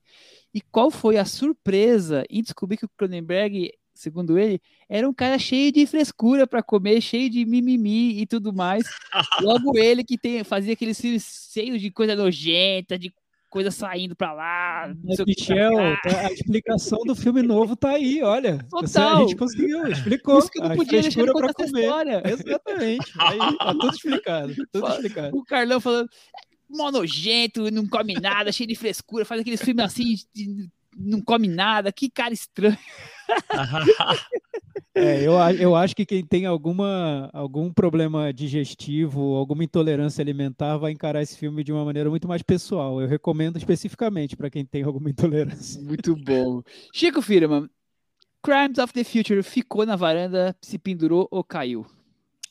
E qual foi a surpresa em descobrir que o Cronenberg, segundo ele, era um cara cheio de frescura para comer, cheio de mimimi e tudo mais. Logo ele que tem, fazia aqueles filmes cheios de coisa nojenta, de coisa saindo pra lá. Michel, a explicação do filme novo tá aí, olha. Total. A gente conseguiu, explicou. Isso que eu não podia deixar pra comer. História. Exatamente. Aí tá tudo explicado. Tudo explicado. O Carlão falando, mó nojento, não come nada, cheio de frescura, faz aqueles filmes assim, de, não come nada, que cara estranho. É, eu, eu acho que quem tem alguma, algum problema digestivo, alguma intolerância alimentar, vai encarar esse filme de uma maneira muito mais pessoal. Eu recomendo especificamente para quem tem alguma intolerância. Muito bom. Chico Firman, Crimes of the Future ficou na varanda, se pendurou ou caiu?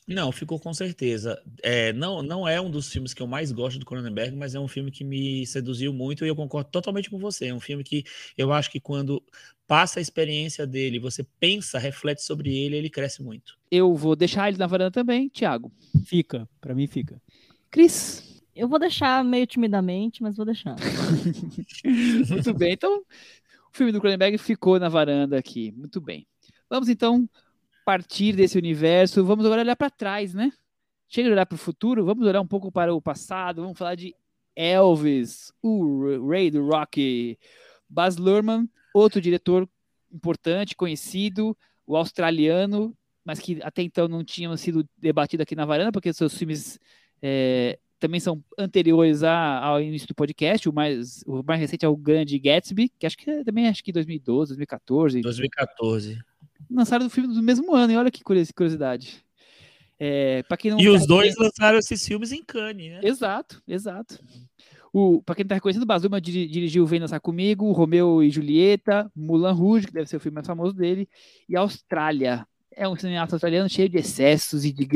Não, ficou com certeza. É, não, não é um dos filmes que eu mais gosto do Cronenberg, mas é um filme que me seduziu muito e eu concordo totalmente com você. É um filme que eu acho que quando passa a experiência dele, você pensa, reflete sobre ele, ele cresce muito. Eu vou deixar ele na varanda também, Thiago. Fica, para mim fica. Cris. Eu vou deixar meio timidamente, mas vou deixar. muito bem, então o filme do Cronenberg ficou na varanda aqui. Muito bem. Vamos então partir desse universo, vamos agora olhar para trás, né? Chega de olhar para o futuro, vamos olhar um pouco para o passado, vamos falar de Elvis, o rei do rock, Baz Luhrmann, outro diretor importante, conhecido, o australiano, mas que até então não tinham sido debatido aqui na varanda, porque seus filmes é, também são anteriores a, ao início do podcast. O mais, o mais recente é o Grande Gatsby, que acho que é, também acho que 2012, 2014. 2014 lançaram o filme do mesmo ano, e olha que curiosidade. É, quem não e os dois lançaram esses filmes em Cannes, né? Exato, exato. O, pra quem tá reconhecendo, o Bazuma dirigiu Vem Dançar Comigo, Romeu e Julieta, Mulan Rouge, que deve ser o filme mais famoso dele, e Austrália. É um cineasta australiano cheio de excessos e de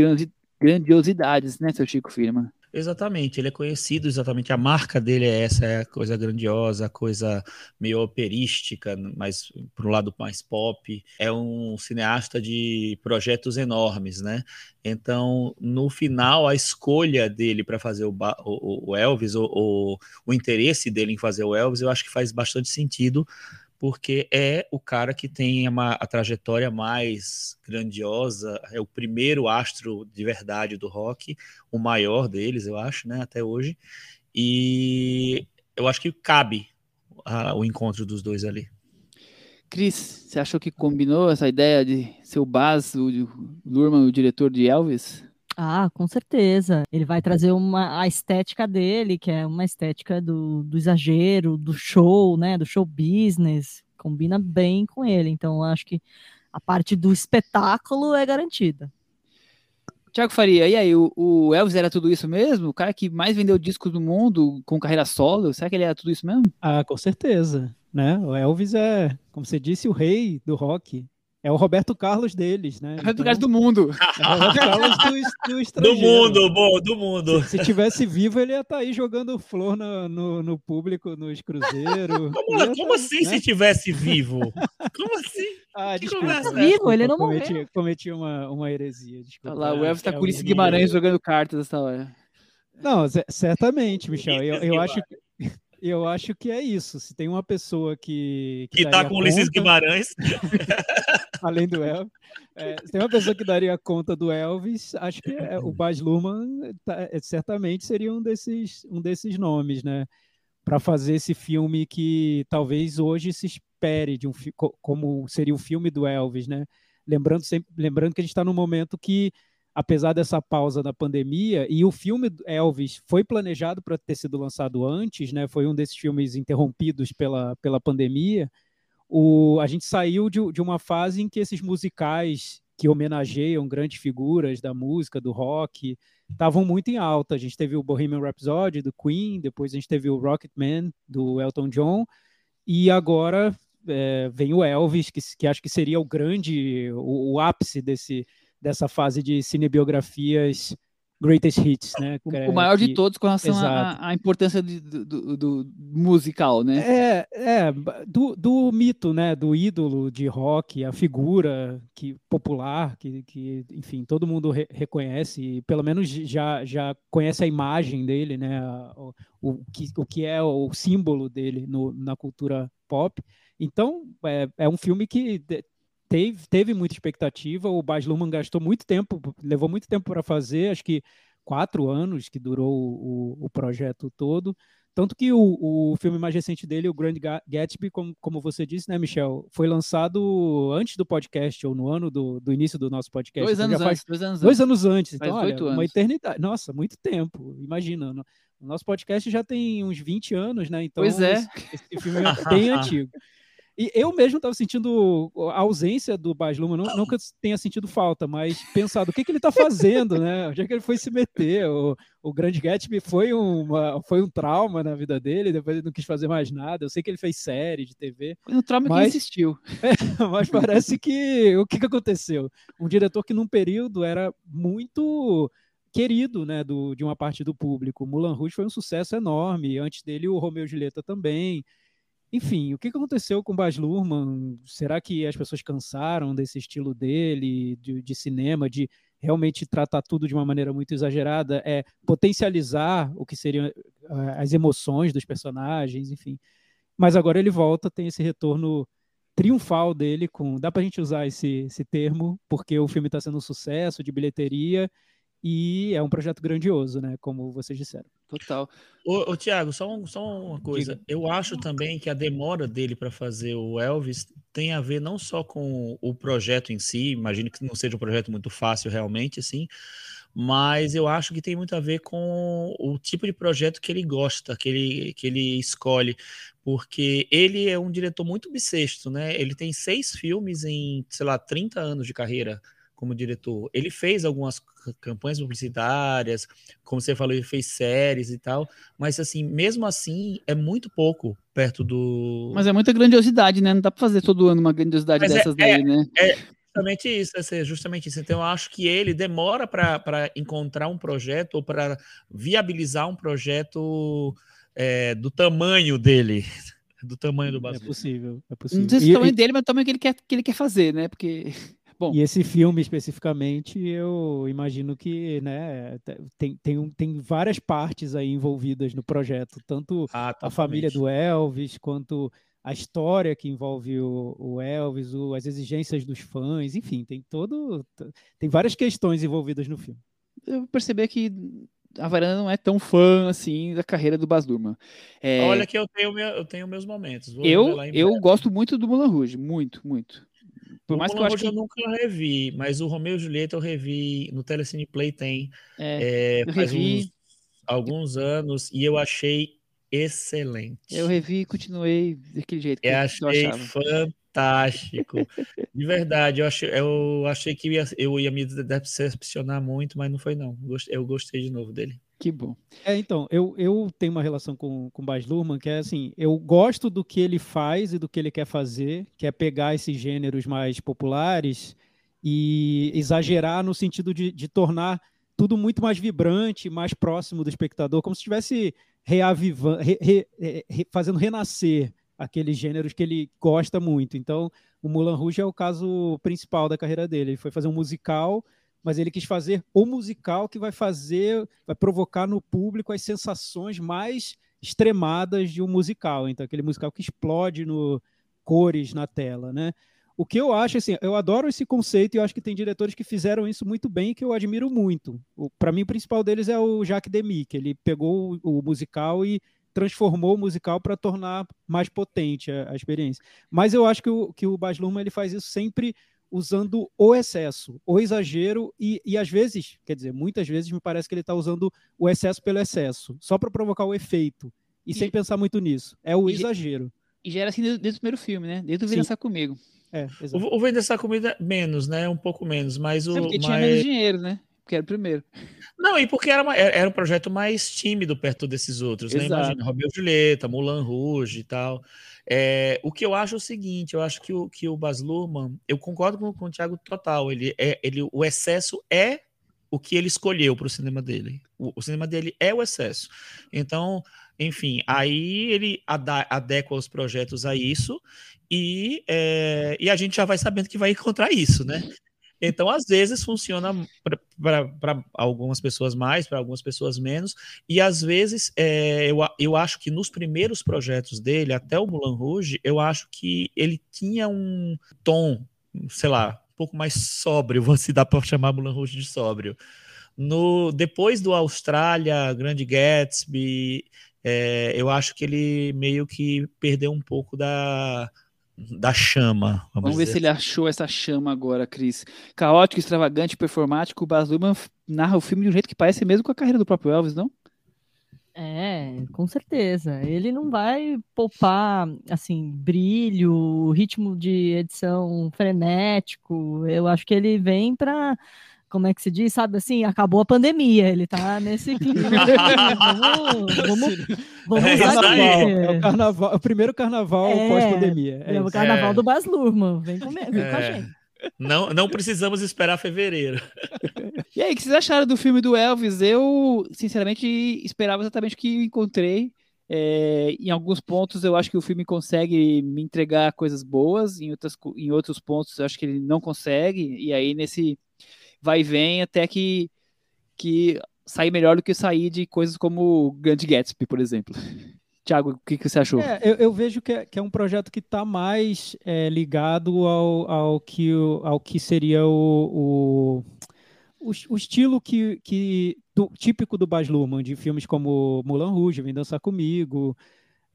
grandiosidades, né, seu Chico Firma? Exatamente, ele é conhecido, exatamente, a marca dele é essa, é a coisa grandiosa, a coisa meio operística, mas para um lado mais pop. É um cineasta de projetos enormes, né? Então, no final, a escolha dele para fazer o, o, o Elvis, o, o, o interesse dele em fazer o Elvis, eu acho que faz bastante sentido, porque é o cara que tem uma, a trajetória mais grandiosa, é o primeiro astro de verdade do rock, o maior deles, eu acho, né, até hoje. E eu acho que cabe a, o encontro dos dois ali. Cris, você achou que combinou essa ideia de ser o Baz, o Lurman, o diretor de Elvis? Ah, com certeza. Ele vai trazer uma, a estética dele, que é uma estética do, do exagero, do show, né? Do show business. Combina bem com ele. Então, acho que a parte do espetáculo é garantida. Tiago Faria, e aí, o, o, Elvis era tudo isso mesmo? O cara que mais vendeu discos do mundo com carreira solo? Será que ele era tudo isso mesmo? Ah, com certeza né? O Elvis é, como você disse, o rei do rock. É o Roberto Carlos deles, né? Roberto Carlos do mundo. É o Roberto Carlos do, do Do estrangeiro. mundo, bom, do mundo. Se tivesse vivo, ele ia estar aí jogando flor no, no, no público, nos cruzeiros. Como, tá, assim né? se tivesse vivo? Como assim? Ah, que desculpa, conversa é essa? Vivo, ele não cometi, cometi uma, uma heresia, desculpa. Olha lá, o Elvis tá É com menino. Guimarães jogando cartas essa hora. Não, ce- certamente, Michel. Eu, eu acho, eu acho que é isso. Se tem uma pessoa que. Que tá daria com o Ulisses conta, Guimarães. Além do Elvis. É, se tem uma pessoa que daria conta do Elvis, acho que é- o Baz Luhrmann tá- é, certamente seria um desses, um desses nomes, né? Para fazer esse filme que talvez hoje se espere de um como seria o filme do Elvis, né? Lembrando sempre, lembrando que a gente está num momento que apesar dessa pausa da pandemia, e o filme Elvis foi planejado para ter sido lançado antes, né? Foi um desses filmes interrompidos pela, pela pandemia. O, a gente saiu de, de uma fase em que esses musicais que homenageiam grandes figuras da música, do rock, estavam muito em alta. A gente teve o Bohemian Rhapsody do Queen, depois a gente teve o Rocketman do Elton John, e agora é, vem o Elvis, que, que acho que seria o grande, o, o ápice desse, dessa fase de cinebiografias greatest hits, né? O, maior de que- todos com relação à- importância de- do, do- musical, né? É, é do, do mito, né, do ídolo de rock, a figura que popular, que, que enfim, todo mundo re- reconhece, pelo menos já, já conhece a imagem dele, né, o, o, que, o que é o símbolo dele no, na cultura pop. Então, é, é um filme que de- teve, teve muita expectativa, o Baz Luhrmann gastou muito tempo, levou muito tempo para fazer, acho que quatro anos que durou o, o projeto todo, tanto que o, o filme mais recente dele, o Grand Ga- Gatsby, como, como você disse, né, Michel, foi lançado antes do podcast, ou no ano do, do início do nosso podcast. Dois Então anos faz antes, dois anos Dois antes. anos antes, então, olha, oito uma anos. eternidade. Nossa, muito tempo, imagina. no- O nosso podcast já tem uns 20 anos, né? Então, Pois é. esse, esse filme é bem antigo. E eu mesmo estava sentindo a ausência do Baz Luhrmann, não, não que eu tenha sentido falta, mas pensado, o que, que ele está fazendo, né? Onde é que ele foi se meter? O, o Grande Gatsby foi, uma, foi um trauma na vida dele, depois ele não quis fazer mais nada. Eu sei que ele fez série de TV, Foi no trauma que Mas- insistiu. mas parece que o que, que aconteceu? Um diretor que num período era muito querido, né, do, de uma parte do público. Mulan Rouge foi um sucesso enorme. Antes dele, o Romeu Julieta também. Enfim, o que, aconteceu com o Baz Luhrmann? Será que as pessoas cansaram desse estilo dele, de, de cinema, de realmente tratar tudo de uma maneira muito exagerada, é potencializar o que seriam eh, as emoções dos personagens, enfim. Mas agora ele volta, tem esse retorno triunfal dele com dá pra gente usar esse, esse termo porque o filme está sendo um sucesso de bilheteria e é um projeto grandioso né como vocês disseram Total. Ô, ô Tiago, só, um- só uma coisa. Diga. Eu acho também que a demora dele para fazer o Elvis tem a ver não só com o projeto em si, imagino que não seja um projeto muito fácil realmente, assim, mas eu acho que tem muito a ver com o tipo de projeto que ele gosta, que ele, que ele escolhe, porque ele é um diretor muito bissexto, né? Ele tem seis filmes em, sei lá, 30 anos de carreira como diretor. Ele fez algumas campanhas publicitárias, como você falou, ele fez séries e tal, mas assim, mesmo assim, é muito pouco perto do. Mas é muita grandiosidade, né? Não dá pra fazer todo ano uma grandiosidade Mas é- dessas daí, né? justamente isso, é justamente isso. Então, eu acho que ele demora para encontrar um projeto ou para viabilizar um projeto é, do tamanho dele, do tamanho do é Basílio. possível é possível Não sei se o tamanho e- dele, mas o tamanho que ele quer, que ele quer fazer, né? Porque. Bom, E esse filme especificamente, eu imagino que né, tem, tem, um- tem várias partes aí envolvidas no projeto, tanto Ah, a família do Elvis, quanto a história que envolve o, o Elvis, o- as exigências dos fãs, enfim, tem todo. Tem várias questões envolvidas no filme. eu percebi que a Varanda não é tão fã assim da carreira do Baz Luhrmann. É, Olha que eu tenho, meu- eu tenho meus momentos. Vou eu, eu breve. gosto muito do Moulin Rouge, muito, muito. Por mais que eu acho que eu nunca revi, mas o Romeu e Julieta eu revi no Telecine Play tem é, é, eu faz revi. uns, alguns anos e eu achei excelente. eu revi e continuei daquele jeito que Eu eu achei achava. fantástico. De verdade, eu achei, eu achei que eu ia, eu ia me decepcionar muito, mas não foi não. Eu gostei de novo dele. Que bom. É, então, eu, eu tenho uma relação com, com o Baz Luhrmann que é assim, eu gosto do que ele faz e do que ele quer fazer, que é pegar esses gêneros mais populares e exagerar no sentido de, de tornar tudo muito mais vibrante, mais próximo do espectador, como se estivesse reavivando, re, re, re, fazendo renascer aqueles gêneros que ele gosta muito. Então, o Mulan Rouge é o caso principal da carreira dele. Ele foi fazer um musical mas ele quis fazer o musical que vai fazer, vai provocar no público as sensações mais extremadas de um musical. Então, aquele musical que explode no cores na tela, né? O que eu acho, assim, eu adoro esse conceito e eu acho que tem diretores que fizeram isso muito bem que eu admiro muito. Para mim, o principal deles é o Jacques Demy, que ele pegou o, o musical e transformou o musical para tornar mais potente a, a, experiência. Mas eu acho que o, que o Baz Luhrmann ele faz isso sempre usando o excesso, o exagero e, e às vezes, quer dizer, muitas vezes me parece que ele está usando o excesso pelo excesso, só para provocar o efeito e, e, sem pensar muito nisso. É o e, exagero. E já era assim desde, desde, o primeiro filme, né? Desde o Vem Dançar Comigo. É, o, o Vem Dançar é menos, né? Um pouco menos, mas o... É porque mas... tinha menos dinheiro, né? Porque era o primeiro. Não, e porque era, uma, era um projeto mais tímido perto desses outros, né? Exato. né? Imagina, Romeu Julieta, Mulan Rouge e tal. É, o que eu acho é o seguinte, eu acho que o, que o Baz Luhrmann, eu concordo com, com o Thiago total, ele é, ele, o excesso é o que ele escolheu para o cinema dele. O, o, cinema dele é o excesso. Então, enfim, aí ele adequa os projetos a isso e, é, e a gente já vai sabendo que vai encontrar isso, né? Então, às vezes, funciona para algumas pessoas mais, para algumas pessoas menos, e às vezes é, eu, eu acho que nos primeiros projetos dele, até o Mulan Rouge, eu acho que ele tinha um tom, sei lá, um pouco mais sóbrio, se dá para chamar Mulan Rouge de sóbrio. No, depois do Austrália, Grande Gatsby, é, eu acho que ele meio que perdeu um pouco da da chama. Vamos, vamos ver se ele achou essa chama agora, Cris. Caótico, extravagante, performático, o Baz Luhrmann narra o filme de um jeito que parece mesmo com a carreira do próprio Elvis, não? É, com certeza. Ele não vai poupar, assim, brilho, ritmo de edição frenético. Eu acho que ele vem para como é que se diz, sabe assim, acabou a pandemia, ele tá nesse clima. vamos, vamos, vamos é, usar é o carnaval, o primeiro carnaval é, pós-pandemia. É, é, o carnaval do Bas Lurman, vem, com, vem com a é. gente. Não, não precisamos esperar fevereiro. E aí, o que vocês acharam do filme do Elvis? Eu, sinceramente, esperava exatamente o que encontrei. É, em alguns pontos eu acho que o filme consegue me entregar coisas boas, em, outras, em outros pontos eu acho que ele não consegue, e aí nesse vai e vem até que, que sair melhor do que sair de coisas como Grand Gatsby, por exemplo. Tiago, o que, que, você achou? É, eu, eu, vejo que é, que é, um projeto que está mais é, ligado ao, ao, que, ao que seria o, o, o, o estilo que, que do, típico do Baz Luhrmann, de filmes como Mulan Rouge, Vem Dançar Comigo,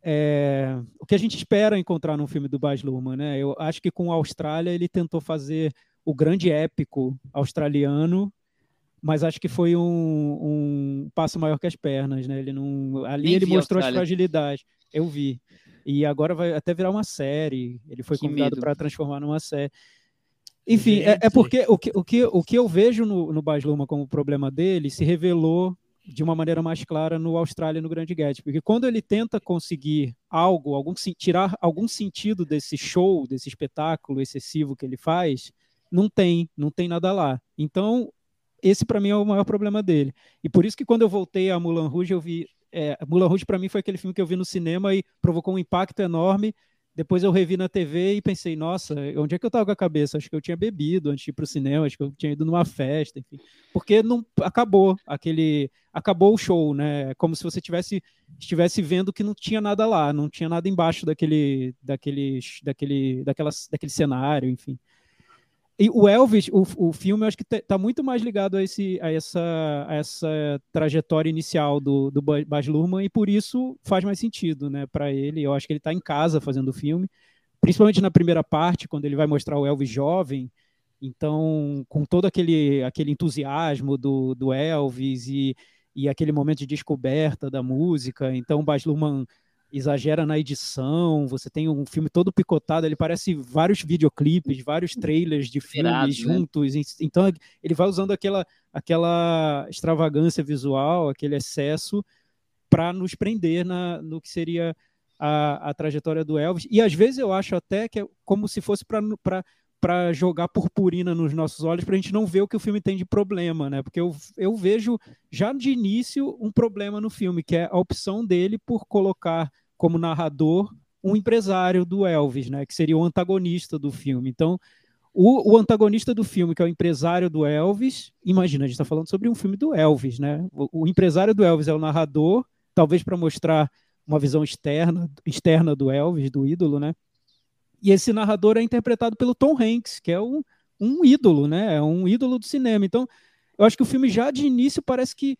é, o que a gente espera encontrar num filme do Baz Luhrmann, né? Eu acho que com a Austrália ele tentou fazer o grande épico australiano, mas acho que foi um, um passo maior que as pernas, né? Ele não, ali Nem ele mostrou as fragilidades. Eu vi. E agora vai até virar uma série. Ele foi que convidado para transformar numa série. Enfim, é, é, porque o que, o, que, o que eu vejo no, no Baz Luhrmann como problema dele se revelou de uma maneira mais clara no Austrália no Grande Gatsby, porque quando ele tenta conseguir algo, algum tirar algum sentido desse show, desse espetáculo excessivo que ele faz, não tem, não tem nada lá. Então, esse para mim é o maior problema dele. E por isso que quando eu voltei a Mulan Rouge, eu vi. É, Mulan Rouge para mim foi aquele filme que eu vi no cinema e provocou um impacto enorme. Depois eu revi na TV e pensei, nossa, onde é que eu estava com a cabeça? Acho que eu tinha bebido antes de ir para o cinema, acho que eu tinha ido numa festa, enfim. Porque não acabou aquele. Acabou o show, né? Como se você tivesse estivesse vendo que não tinha nada lá, não tinha nada embaixo daquele, daquele, daquele, daquelas, daquele cenário, enfim. E o Elvis, o, o filme, eu acho que está muito mais ligado a, esse, a, essa, a essa trajetória inicial do, do Baz Luhrmann e por isso faz mais sentido né, para ele. Eu acho que ele está em casa fazendo o filme, principalmente na primeira parte, quando ele vai mostrar o Elvis jovem. Então, com todo aquele, aquele entusiasmo do, do Elvis e, e aquele momento de descoberta da música. Então, o Baz Luhrmann exagera na edição, você tem um filme todo picotado, ele parece vários videoclipes, vários trailers de filmes Irado, né? juntos, né? então ele vai usando aquela aquela extravagância visual, aquele excesso para nos prender na, no que seria a, a, trajetória do Elvis. E às vezes eu acho até que é como se fosse para jogar purpurina nos nossos olhos, para a gente não ver o que o filme tem de problema, né? Porque eu, eu vejo já de início um problema no filme, que é a opção dele por colocar como narrador um empresário do Elvis, né? Que seria o antagonista do filme. Então, o, o, antagonista do filme, que é o empresário do Elvis, imagina, a gente está falando sobre um filme do Elvis, né? O, o empresário do Elvis é o narrador, talvez para mostrar uma visão externa, externa do Elvis, do ídolo, né? E esse narrador é interpretado pelo Tom Hanks, que é um, um ídolo, né? É um ídolo do cinema. Então, eu acho que o filme já de início parece que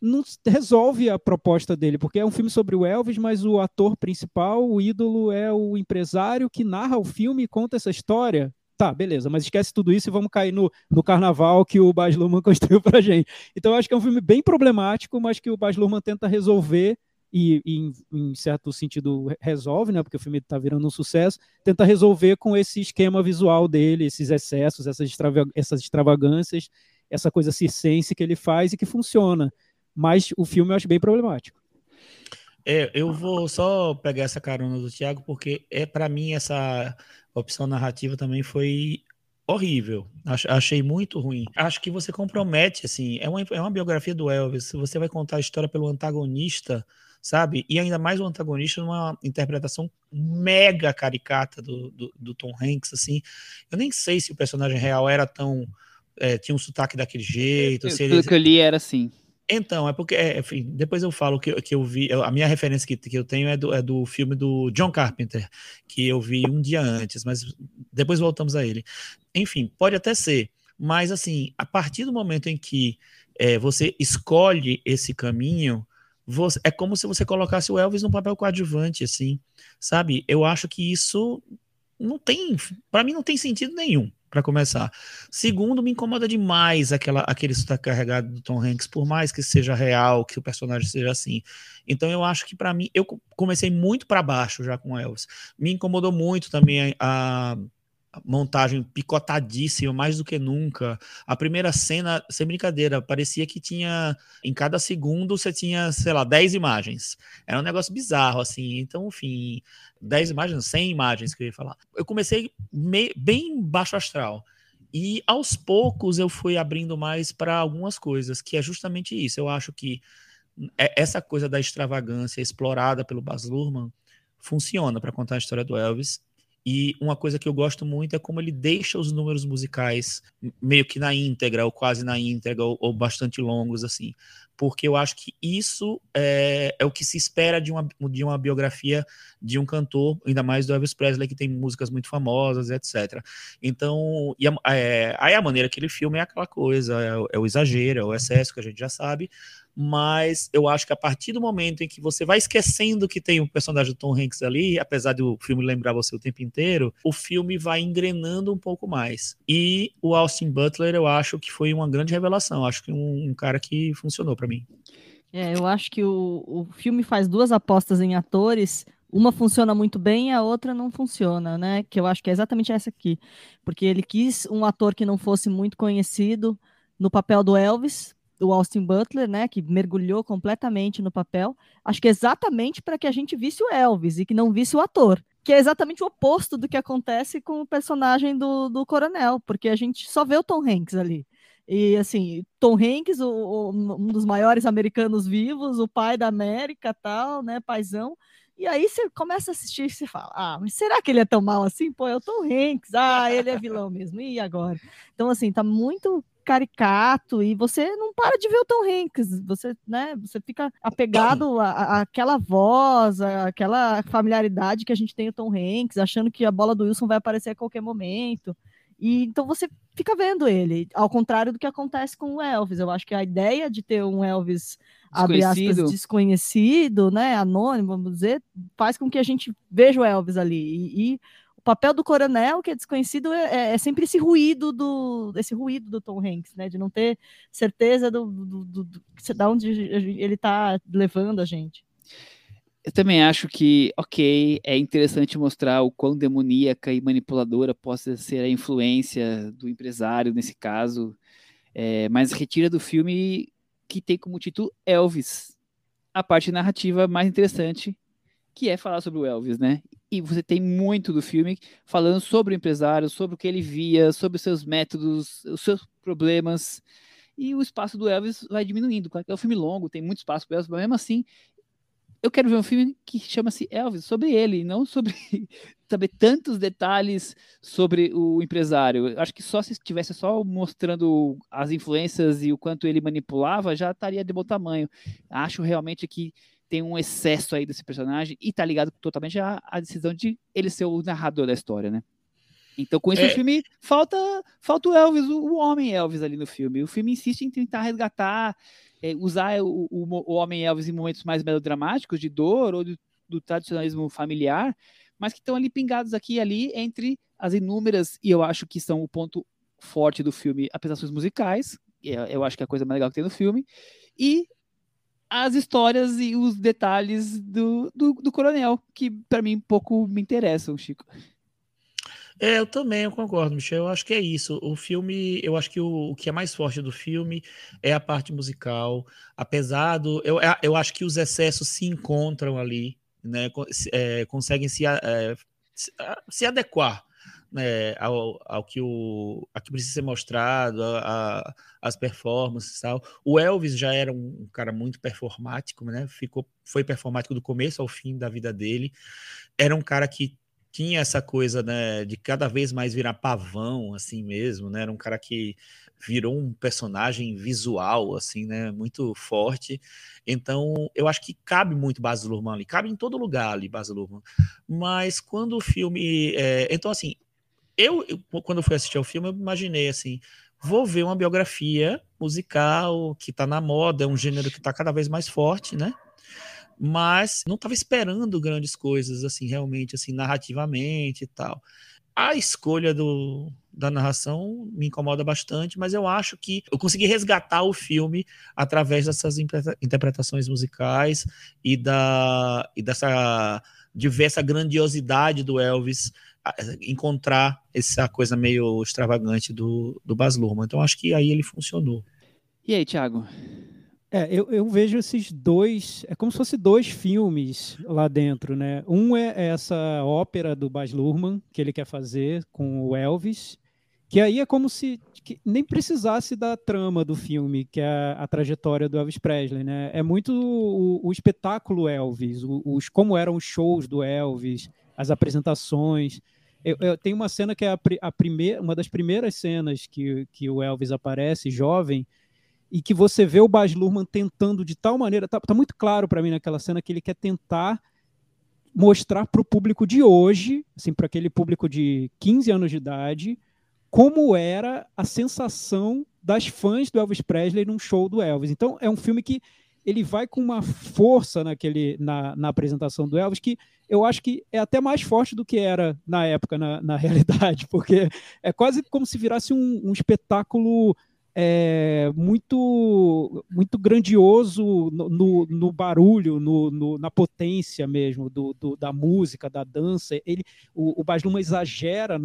não resolve a proposta dele, porque é um filme sobre o Elvis, mas o ator principal, o ídolo, é o empresário que narra o filme e conta essa história. Tá, beleza, mas esquece tudo isso e vamos cair no, no carnaval que o Baz Luhrmann construiu pra gente. Então eu acho que é um filme bem problemático, mas que o Baz Luhrmann tenta resolver e, e em, em, certo sentido resolve, né, porque o filme está virando um sucesso, tenta resolver com esse esquema visual dele, esses excessos, essas, essas extravagâncias, essa coisa circense que ele faz e que funciona. Mas o filme eu acho bem problemático. É, eu vou só pegar essa carona do Thiago, porque é para mim essa opção narrativa também foi horrível. Achei muito ruim. Acho que você compromete, assim, é uma, é uma biografia do Elvis. Você vai contar a história pelo antagonista, sabe? E ainda mais o antagonista numa interpretação mega caricata do, do, do Tom Hanks, assim. Eu nem sei se o personagem real era tão. É, tinha um sotaque daquele jeito. se ele... que eu li era assim. Então, é porque, é, enfim, depois eu falo que, que eu vi, a minha referência que, que eu tenho é do, é do filme do John Carpenter, que eu vi um dia antes, mas depois voltamos a ele. Enfim, pode até ser, mas assim, a partir do momento em que é, você escolhe esse caminho, você, é como se você colocasse o Elvis num papel coadjuvante, assim, sabe? Eu acho que isso não tem, para mim não tem sentido nenhum para começar. Segundo, me incomoda demais aquela, aquele sotaque carregado do Tom Hanks, por mais que seja real, que o personagem seja assim. Então eu acho que para mim, eu comecei muito para baixo já com Elvis. Me incomodou muito também a, montagem picotadíssima, mais do que nunca. A primeira cena, sem brincadeira, parecia que tinha, em cada segundo, você tinha, sei lá, 10 imagens. Era um negócio bizarro, assim. Então, enfim, 10 imagens, 100 imagens que eu ia falar. Eu comecei bem baixo astral. E aos poucos eu fui abrindo mais para algumas coisas, que é justamente isso. Eu acho que é, essa coisa da extravagância explorada pelo Baz Luhrmann funciona para contar a história do Elvis e uma coisa que eu gosto muito é como ele deixa os números musicais meio que na íntegra, ou quase na íntegra, ou, ou bastante longos, assim. Porque eu acho que isso é, é, o que se espera de uma, de uma biografia de um cantor, ainda mais do Elvis Presley, que tem músicas muito famosas, etc. Então, e a, é, aí a maneira que ele filma é aquela coisa, é, é o exagero, é o excesso que a gente já sabe, mas eu acho que a partir do momento em que você vai esquecendo que tem o personagem do Tom Hanks ali, apesar do filme lembrar você o tempo inteiro, o filme vai engrenando um pouco mais. E o Austin Butler, eu acho que foi uma grande revelação, acho que um, um cara que funcionou para mim. É, eu acho que o, o filme faz duas apostas em atores uma funciona muito bem e a outra não funciona, né? Que eu acho que é exatamente essa aqui. Porque ele quis um ator que não fosse muito conhecido no papel do Elvis, o Austin Butler, né, que mergulhou completamente no papel, acho que exatamente para que a gente visse o Elvis e que não visse o ator, que é exatamente o oposto do que acontece com o personagem do, do coronel, porque a gente só vê o Tom Hanks ali. E assim, Tom Hanks, o, o, um dos maiores americanos vivos, o pai da América, tal, né, paizão. E aí você começa a assistir e você fala: Ah, mas será que ele é tão mal assim? Pô, é o Tom Hanks. Ah, ele é vilão mesmo. E agora? Então, assim, tá muito caricato e você não para de ver o Tom Hanks, você, né, você fica apegado àquela voz, àquela familiaridade que a gente tem o Tom Hanks, achando que a bola do Wilson vai aparecer a qualquer momento. E então você fica vendo ele, ao contrário do que acontece com o Elvis. Eu acho que a ideia de ter um Elvis abre aspas, desconhecido, né, anônimo, vamos dizer, faz com que a gente veja o Elvis ali. E, e papel do coronel, que é desconhecido, é, é, é, sempre esse ruído do esse ruído do Tom Hanks, né? De não ter certeza do, do, do, do da onde ele está levando a gente. Eu também acho que, ok, é interessante mostrar o quão demoníaca e manipuladora possa ser a influência do empresário nesse caso. é, mas retira do filme que tem como título Elvis, a parte narrativa mais interessante, que é falar sobre o Elvis, né? E você tem muito do filme falando sobre o empresário, sobre o que ele via, sobre os seus métodos, os seus problemas. E o espaço do Elvis vai diminuindo. É um filme longo, tem muito espaço para Elvis, mas mesmo assim, eu quero ver um filme que chama-se Elvis, sobre ele, não sobre saber tantos detalhes sobre o empresário. Acho que só se estivesse só mostrando as influências e o quanto ele manipulava, já estaria de bom tamanho. Acho realmente que tem um excesso aí desse personagem e tá ligado totalmente à, à decisão de ele ser o narrador da história, né? Então, com isso, é. o filme falta, falta o Elvis, o, homem Elvis ali no filme. O filme insiste em tentar resgatar, é, usar o, o, o, homem Elvis em momentos mais melodramáticos, de dor ou do, do tradicionalismo familiar, mas que estão ali pingados aqui e ali entre as inúmeras, e eu acho que são o ponto forte do filme, apresentações musicais, é, eu acho que é a coisa mais legal que tem no filme, e as histórias e os detalhes do, do, do coronel, que para mim pouco me interessam, Chico. É, eu também eu concordo, Michel. Eu acho que é isso. O filme, eu acho que o, o, que é mais forte do filme é a parte musical. Apesar do. Eu, é, eu acho que os excessos se encontram ali, né? É, conseguem se, é, se adequar né, ao, ao, que o a que precisa ser mostrado, a, a, as performances e tal. O Elvis já era um, um, cara muito performático, né? Ficou, foi performático do começo ao fim da vida dele. Era um cara que tinha essa coisa, né, de cada vez mais virar pavão, assim mesmo, né? Era um cara que virou um personagem visual, assim, né, muito forte. Então, eu acho que cabe muito Baz Luhrmann ali, cabe em todo lugar ali Baz Luhrmann. Mas quando o filme, é... então assim, eu, quando fui assistir ao filme, eu imaginei assim, vou ver uma biografia musical que está na moda, é um gênero que está cada vez mais forte, né? Mas não estava esperando grandes coisas, assim, realmente, assim, narrativamente e tal. A escolha do, da narração me incomoda bastante, mas eu acho que eu consegui resgatar o filme através dessas interpretações musicais e, da, e dessa diversa grandiosidade do Elvis encontrar essa coisa meio extravagante do, do Baz Luhrmann. Então acho que aí ele funcionou. E aí, Thiago? É, eu, eu vejo esses dois, é como se fosse dois filmes lá dentro, né? Um é, essa ópera do Baz Luhrmann que ele quer fazer com o Elvis, que aí é como se nem precisasse da trama do filme, que é a, a trajetória do Elvis Presley, né? É muito o, o espetáculo Elvis, os como eram os shows do Elvis, as apresentações. Eu, eu tenho uma cena que é a, a primeira, uma das primeiras cenas que, que o Elvis aparece jovem e que você vê o Baz Luhrmann tentando de tal maneira, tá, tá muito claro para mim naquela cena que ele quer tentar mostrar para o público de hoje, assim, para aquele público de 15 anos de idade, como era a sensação das fãs do Elvis Presley num show do Elvis. Então é um filme que ele vai com uma força naquele, na, na apresentação do Elvis que eu acho que é até mais forte do que era na época, na, na realidade, porque é quase como se virasse um, um espetáculo é, muito muito grandioso no, no, no barulho, no, no, na potência mesmo do, do, da música, da dança. Ele, o, o Baz exagera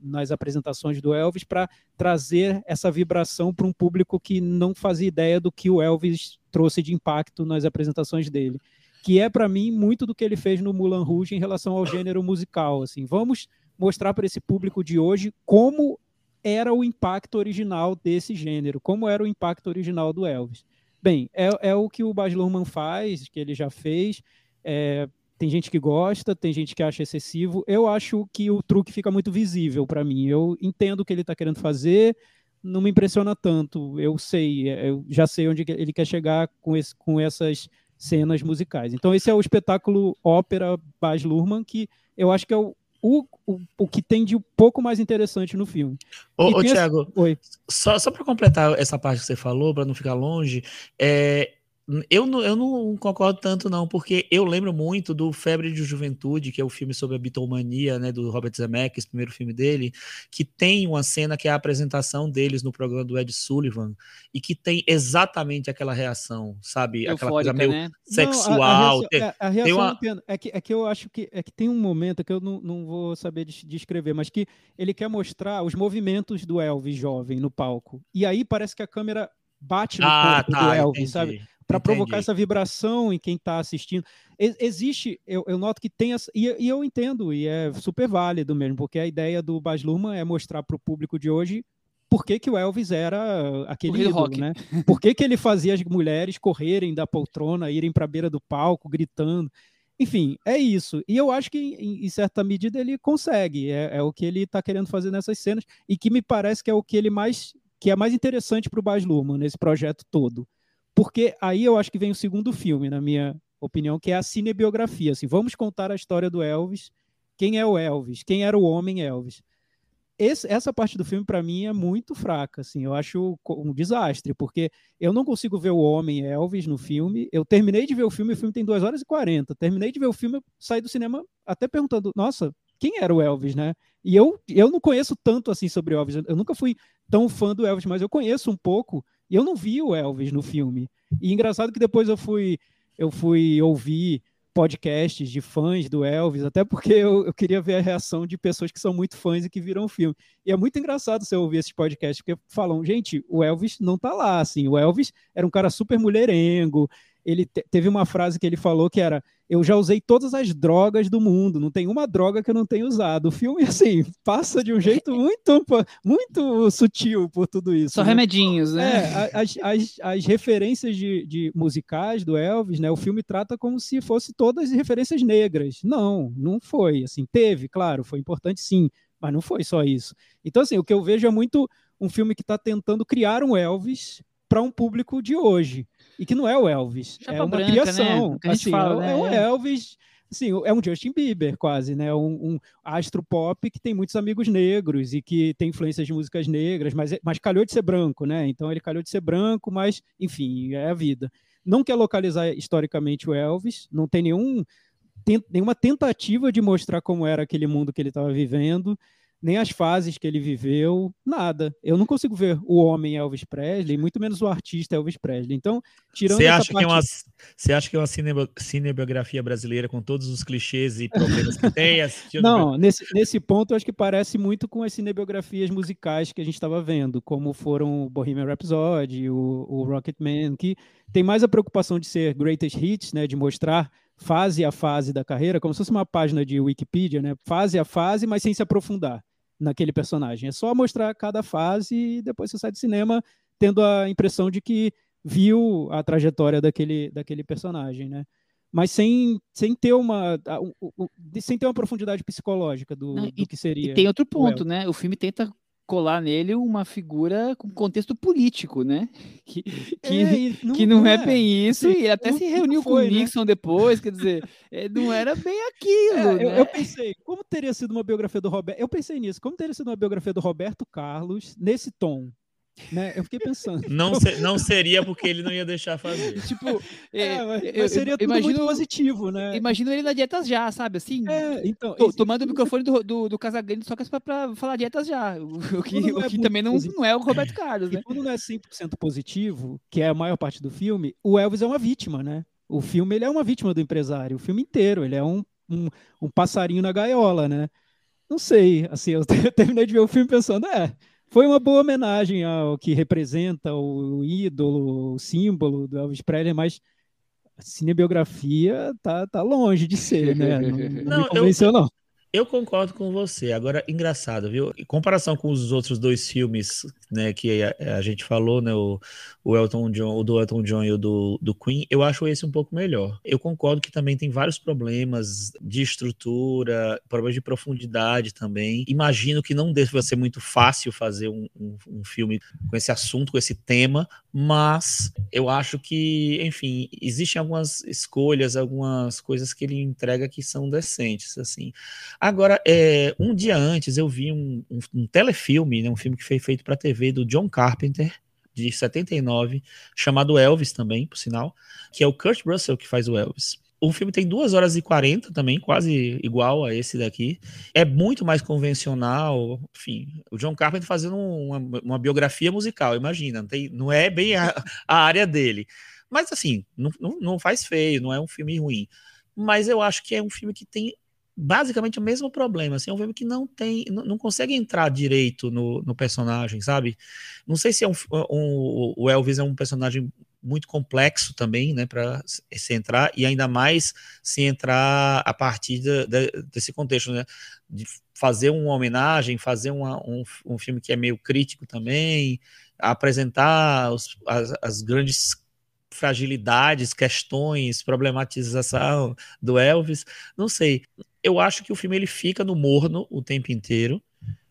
nas apresentações do Elvis para trazer essa vibração para um público que não fazia ideia do que o Elvis trouxe de impacto nas apresentações dele. Que é, para mim, muito do que ele fez no Moulin Rouge em relação ao gênero musical. Assim, vamos mostrar para esse público de hoje como era o impacto original desse gênero, como era o impacto original do Elvis. Bem, é, é o que o Baz Luhrmann faz, que ele já fez. É, tem gente que gosta, tem gente que acha excessivo. Eu acho que o truque fica muito visível para mim. Eu entendo o que ele está querendo fazer, não me impressiona tanto. Eu sei, eu já sei onde ele quer chegar com, esse, com essas cenas musicais. Então esse é o espetáculo ópera Baz Luhrmann que eu acho que é o, o, o, o que tem de um pouco mais interessante no filme. Ô, ô Tiago, Oi. só, só para completar essa parte que você falou, para não ficar longe, é, Eu não, eu não concordo tanto, não, porque eu lembro muito do Febre de Juventude, que é o filme sobre a bitomania, né, do Robert Zemeckis, primeiro filme dele, que tem uma cena que é a apresentação deles no programa do Ed Sullivan, e que tem exatamente aquela reação, sabe? Eufórica, aquela coisa meio né? sexual. Não, a, a reação, é, a reação uma-. É que, é que eu acho que, é que tem um momento que eu não, não vou saber des- descrever, mas que ele quer mostrar os movimentos do Elvis jovem no palco. E aí parece que a câmera bate no Ah, corpo tá, do Elvis, entendi. sabe? Para provocar essa vibração em quem está assistindo. Existe, eu, eu noto que tem essa. E, e eu entendo, e é super válido mesmo, porque a ideia do Baz Luhrmann é mostrar para o público de hoje por que, que o Elvis era aquele ídolo, rock. né? Por que, que ele fazia as mulheres correrem da poltrona, irem para a beira do palco, gritando. Enfim, é isso. E eu acho que, em, em certa medida, ele consegue. É, é o que ele está querendo fazer nessas cenas, e que me parece que é o que ele mais. que é mais interessante para o Baz Luhrmann nesse projeto todo. Porque aí eu acho que vem o segundo filme, na minha opinião, que é a cinebiografia. Assim, vamos contar a história do Elvis. Quem é o Elvis? Quem era o homem Elvis? Esse- essa parte do filme, para mim, é muito fraca. Assim, eu acho um desastre, porque eu não consigo ver o homem Elvis no filme. Eu terminei de ver o filme, o filme tem 2 horas e 40. Terminei de ver o filme, saí do cinema até perguntando: nossa, quem era o Elvis, né? E eu, eu não conheço tanto assim sobre Elvis. Eu nunca fui tão fã do Elvis, mas eu conheço um pouco. E eu não vi o Elvis no filme. E engraçado que depois eu fui, eu fui ouvir podcasts de fãs do Elvis, até porque eu, eu queria ver a reação de pessoas que são muito fãs e que viram o filme. E é muito engraçado você ouvir esses podcasts, porque falam, gente, o Elvis não tá lá, assim, o Elvis era um cara super mulherengo, ele te- teve uma frase que ele falou que era, eu já usei todas as drogas do mundo, não tem uma droga que eu não tenha usado. O filme, assim, passa de um jeito muito, muito sutil por tudo isso. Só né? remedinhos, né? É, as, as, as referências de, de musicais do Elvis, né? O filme trata como se fosse todas referências negras. Não, não foi. Assim, teve, claro, foi importante sim, mas não foi só isso. Então, assim, o que eu vejo é muito um filme que está tentando criar um Elvis para um público de hoje. E que não é o Elvis, Chapa é uma branca, né? criação. Gente assim, fala, é, né? é um É. Elvis. Assim, é um Justin Bieber, quase, né? Um, um astro pop que tem muitos amigos negros e que tem influências de músicas negras, mas, é- mas calhou de ser branco, né? Então ele calhou de ser branco, mas, enfim, é a vida. Não quer localizar historicamente o Elvis, não tem nenhum, ten- nenhuma tentativa de mostrar como era aquele mundo que ele estava vivendo, nem as fases que ele viveu, nada. Eu não consigo ver o homem Elvis Presley, muito menos o artista Elvis Presley. Então, tirando Você essa acha, que é parte... uma, você acha que é uma cinebo- cinebiografia brasileira com todos os clichês e problemas que tem? Não, nesse, nesse ponto eu acho que parece muito com as cinebiografias musicais que a gente estava vendo, como foram o Bohemian Rhapsody, o, o Rocketman, que tem mais a preocupação de ser greatest hits, né, de mostrar fase a fase da carreira, como se fosse uma página de Wikipedia, né, fase a fase, mas sem se aprofundar naquele personagem. É só mostrar cada fase e depois você sai do cinema tendo a impressão de que viu a trajetória daquele, daquele personagem, né? Mas sem, sem ter uma sem ter uma profundidade psicológica do, Não, do que seria. E tem outro ponto, né? O filme tenta colar nele uma figura com contexto político, né? Que, que, É, e que não é bem isso, e até não- se reuniu com o foi, né? Nixon depois, quer dizer, é, não era bem aquilo, É, eu, né? eu pensei, como teria sido uma biografia do Roberto? Eu pensei nisso, como teria sido uma biografia do Roberto Carlos nesse tom? Né? Eu fiquei pensando. Não, se- não seria porque ele não ia deixar fazer. Tipo, é, É, mas, eu- seria eu tudo imagino, muito positivo, né? imagino ele na dietas já, sabe? Assim, É, então, to- isso- tomando o microfone do, do, do Casagrande só que é pra falar dietas já. O, que, o é que também não, positivo. não é o Roberto Carlos, E né? quando não é 100% positivo, que é a maior parte do filme, o Elvis é uma vítima, né? O filme ele é uma vítima do empresário, o filme inteiro, ele é um, um, um passarinho na gaiola, né? Não sei, assim, eu terminei de ver o filme pensando, é, foi uma boa homenagem ao que representa o ídolo, o símbolo do Elvis Presley, mas a cinebiografia tá, tá longe de ser, né? Não, não eu- convenceu, não. Eu concordo com você. Agora, engraçado, viu? Em comparação com os outros dois filmes, né, que a, a gente falou, né, o, o Elton John, o do Elton John e o do, do Queen, eu acho esse um pouco melhor. Eu concordo que também tem vários problemas de estrutura, problemas de profundidade também. Imagino que não deve ser muito fácil fazer um, um, um filme com esse assunto, com esse tema, mas eu acho que, enfim, existem algumas escolhas, algumas coisas que ele entrega que são decentes, assim. Agora, é, um dia antes eu vi um, um, um telefilme, né, um filme que foi feito para TV do John Carpenter, de 79, chamado Elvis também, por sinal, que é o Kurt Russell que faz o Elvis. O filme tem 2 horas e 40 também, quase igual a esse daqui. É muito mais convencional. Enfim, o John Carpenter fazendo uma, uma biografia musical, imagina. Não, tem, não é bem a, a área dele. Mas assim, não, não, não faz feio, não é um filme ruim. Mas eu acho que é um filme que tem basicamente o mesmo problema. Assim, é um filme que não tem, não, não consegue entrar direito no, no, personagem, sabe? Não sei se é um, um, o Elvis é um personagem muito complexo também, né, para se entrar e ainda mais se entrar a partir de, de, desse contexto, né, de fazer uma homenagem, fazer uma, um, um filme que é meio crítico também, apresentar os, as, as grandes fragilidades, questões, problematização do Elvis, não sei eu acho que o filme ele fica no morno o tempo inteiro,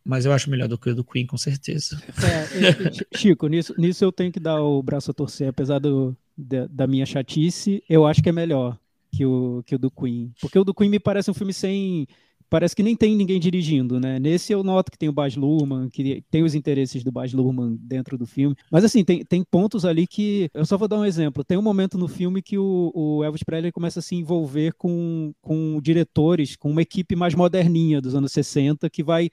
mas eu acho melhor do que o do Queen, com certeza. É, Chico, nisso, nisso eu tenho que dar o braço a torcer, apesar do, da, da minha chatice, eu acho que é melhor que o, que o do Queen. Porque o do Queen me parece um filme sem parece que nem tem ninguém dirigindo, né? Nesse eu noto que tem o Baz Luhrmann, que tem os interesses do Baz Luhrmann dentro do filme. Mas assim, tem, tem pontos ali que... Eu só vou dar um exemplo. Tem um momento no filme que o, o Elvis Presley começa a se envolver com, com diretores, com uma equipe mais moderninha dos anos 60, que vai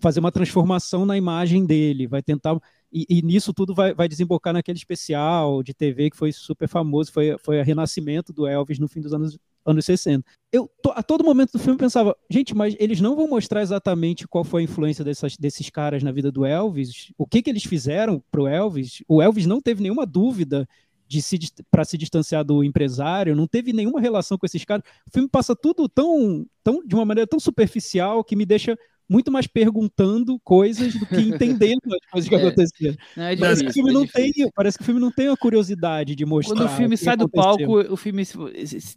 fazer uma transformação na imagem dele, vai tentar e, e, nisso tudo vai, vai, desembocar naquele especial de TV que foi super famoso, foi, foi a renascimento do Elvis no fim dos anos, anos 60. Eu, a todo momento do filme, pensava, gente, mas eles não vão mostrar exatamente qual foi a influência dessas, desses caras na vida do Elvis, o que, que eles fizeram pro Elvis. O Elvis não teve nenhuma dúvida de se para se distanciar do empresário, não teve nenhuma relação com esses caras. O filme passa tudo tão, tão de uma maneira tão superficial que me deixa muito mais perguntando coisas do que entendendo as coisas que é, aconteceram. É parece, que o filme é não tem, parece que o filme não tem a curiosidade de mostrar. Quando o filme o sai do palco, o filme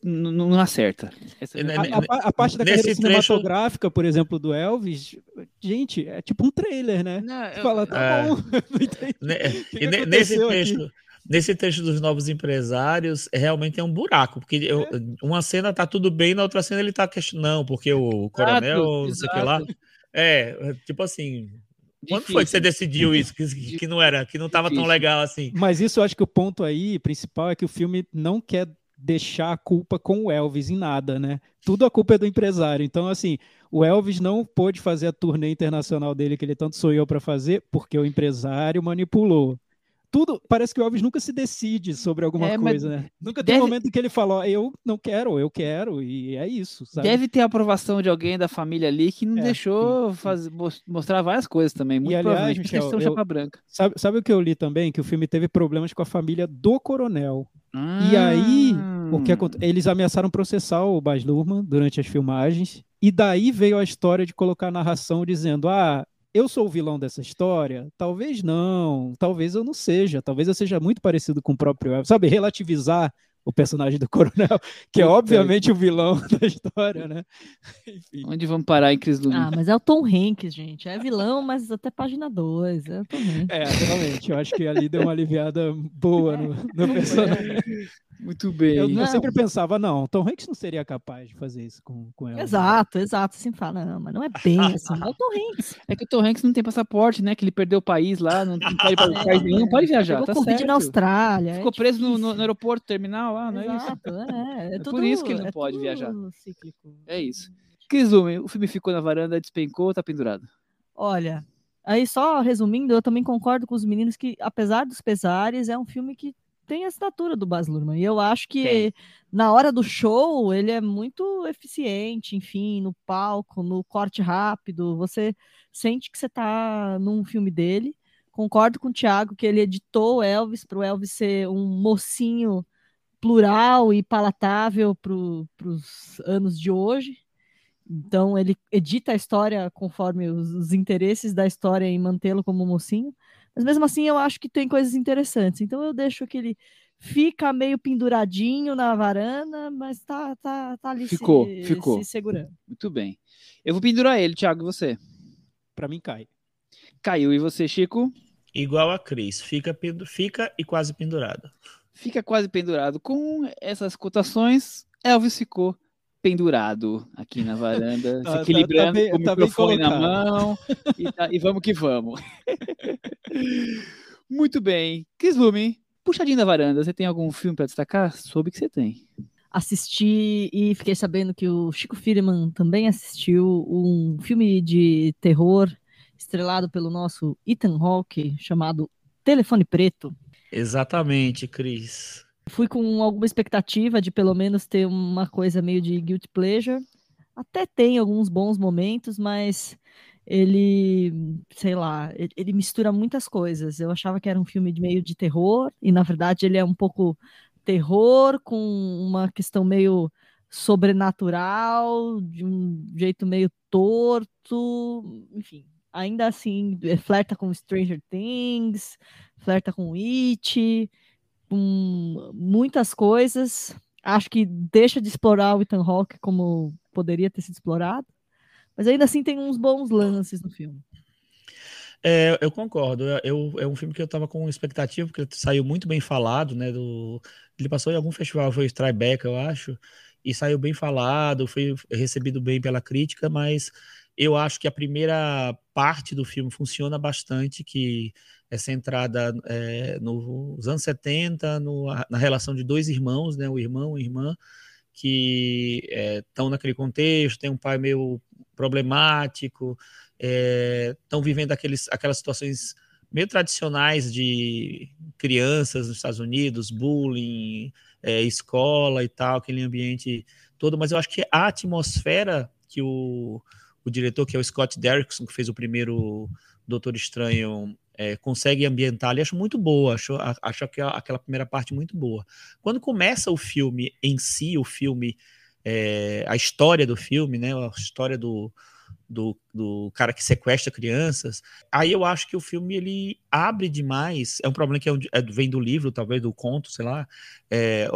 não acerta. A, a, a, parte da carreira cinematográfica, trecho... por exemplo, do Elvis, gente, é tipo um trailer, né? Não, eu... Fala, tá é... bom. que nesse trecho. Nesse trecho dos novos empresários, realmente é um buraco, porque eu, é. uma cena tá tudo bem, na outra cena ele tá questionando, porque o coronel, exato, não sei o que lá. É, tipo assim. Quando Difícil. foi que você decidiu isso? Que, que não era, que não estava tão legal assim? Mas isso eu acho que o ponto aí principal é que o filme não quer deixar a culpa com o Elvis em nada, né? Tudo a culpa é do empresário. Então, assim, o Elvis não pôde fazer a turnê internacional dele que ele tanto sonhou para fazer porque o empresário manipulou tudo. Parece que o Elvis nunca se decide sobre alguma é, coisa, né? Nunca tem um momento que ele fala, eu não quero, eu quero, e é isso. Sabe? Deve ter a aprovação de alguém da família ali que não é, deixou fazer, mostrar várias coisas também. Muito e, aliás, Michel, eu, chapa branca. Sabe, sabe o que eu li também? Que o filme teve problemas com a família do coronel. Ah. E aí, o que eles ameaçaram processar o Baz Luhrmann durante as filmagens. E daí veio a história de colocar a narração dizendo: ah, eu sou o vilão dessa história? Talvez não, talvez eu não seja, talvez eu seja muito parecido com o próprio sabe? Relativizar o personagem do coronel, que é obviamente o vilão da história, né? Enfim. Onde vamos parar em Cris Ah, mas é o Tom Hanks, gente. É vilão, mas até página 2. É o Tom Hanks. É, realmente. Eu acho que ali deu uma aliviada boa no, no personagem. Muito bem. Eu, eu, sempre pensava, não, Tom Hanks não seria capaz de fazer isso com, com ela. Exato, exato. Assim fala, não, mas não é bem assim. É o Tom Hanks. É que o Tom Hanks não tem passaporte, né? Que ele perdeu o país lá, não, não pode ir para país nenhum, não pode viajar. Tá certo. na Austrália. Ficou é preso no, no, no, aeroporto terminal lá, não é exato, isso? É, é, é por isso que ele não pode viajar. Cíclico. É isso. Cris o filme ficou na varanda, despencou, tá pendurado? Olha, aí só resumindo, eu também concordo com os meninos que, apesar dos pesares, é um filme que tem a estatura do Baz Luhrmann. E eu acho que na hora do show ele é muito eficiente, enfim, no palco, no corte rápido. Você sente que você está num filme dele. Concordo com o Thiago que ele editou o Elvis para o Elvis ser um mocinho plural e palatável para os anos de hoje. Então ele edita a história conforme os, os interesses da história em mantê-lo como mocinho. Mas mesmo assim eu acho que tem coisas interessantes. Então eu deixo que ele fica meio penduradinho na varanda, mas tá, tá, tá ali ficou, se, ficou. se segurando. Muito bem. Eu vou pendurar ele, Thiago, e você? Para mim cai. Caiu. E você, Chico? Igual a Cris, fica, fica e quase pendurado. Fica quase pendurado. Com essas cotações, Elvis ficou pendurado aqui na varanda, se equilibrando tá, tá bem, com o tá microfone na mão e, tá, e, vamos que vamos. Muito bem. Chris Lume, puxadinho da varanda, você tem algum filme para destacar? Soube que você tem. Assisti e fiquei sabendo que o Chico Firman também assistiu um filme de terror estrelado pelo nosso Ethan Hawke chamado Telefone Preto. Exatamente, Cris. Fui com alguma expectativa de pelo menos ter uma coisa meio de guilt pleasure. Até tem alguns bons momentos, mas ele, sei lá, ele mistura muitas coisas. Eu achava que era um filme de meio de terror, e na verdade ele é um pouco terror com uma questão meio sobrenatural, de um jeito meio torto, enfim. Ainda assim, é, flerta com Stranger Things, flerta com It, muitas coisas. Acho que deixa de explorar o Ethan Hawke como poderia ter sido explorado. Mas ainda assim tem uns bons lances no filme. É, eu concordo. Eu, é um filme que eu estava com expectativa, porque saiu muito bem falado, né? Do, ele passou em algum festival, foi Tribeca, eu acho, e saiu bem falado, foi recebido bem pela crítica, mas eu acho que a primeira parte do filme funciona bastante, que centrada é, nos anos 70, no, na relação de dois irmãos, né? O irmão e a irmã, que estão é, naquele contexto, tem um pai meio problemático, estão é, vivendo aqueles, aquelas situações meio tradicionais de crianças nos Estados Unidos, bullying, é, escola e tal, aquele ambiente todo, mas eu acho que a atmosfera que o, o diretor, que é o Scott Derrickson, que fez o primeiro Doutor Estranho, é, consegue ambientar ali, acho muito boa, acho, acho aquela primeira parte muito boa. Quando começa o filme em si, o filme, é, a história do filme, né, a história do, do, do cara que sequestra crianças. Aí eu acho que o filme ele abre demais. É um problema que é, é, vem do livro, talvez do conto, sei lá, é,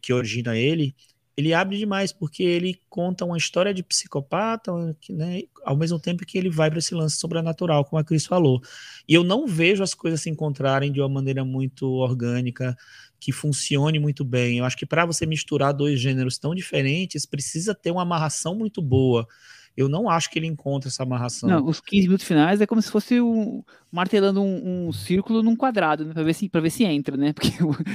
que origina ele. Ele abre demais porque ele conta uma história de psicopata, né, ao mesmo tempo que ele vai para esse lance sobrenatural, como a Cris falou. E eu não vejo as coisas se encontrarem de uma maneira muito orgânica, que funcione muito bem. Eu acho que para você misturar dois gêneros tão diferentes, precisa ter uma amarração muito boa eu não acho que ele encontra essa amarração. Não, os 15 minutos finais é como se fosse um, martelando um, um círculo num quadrado, né? Pra ver se, pra ver se entra, né? Porque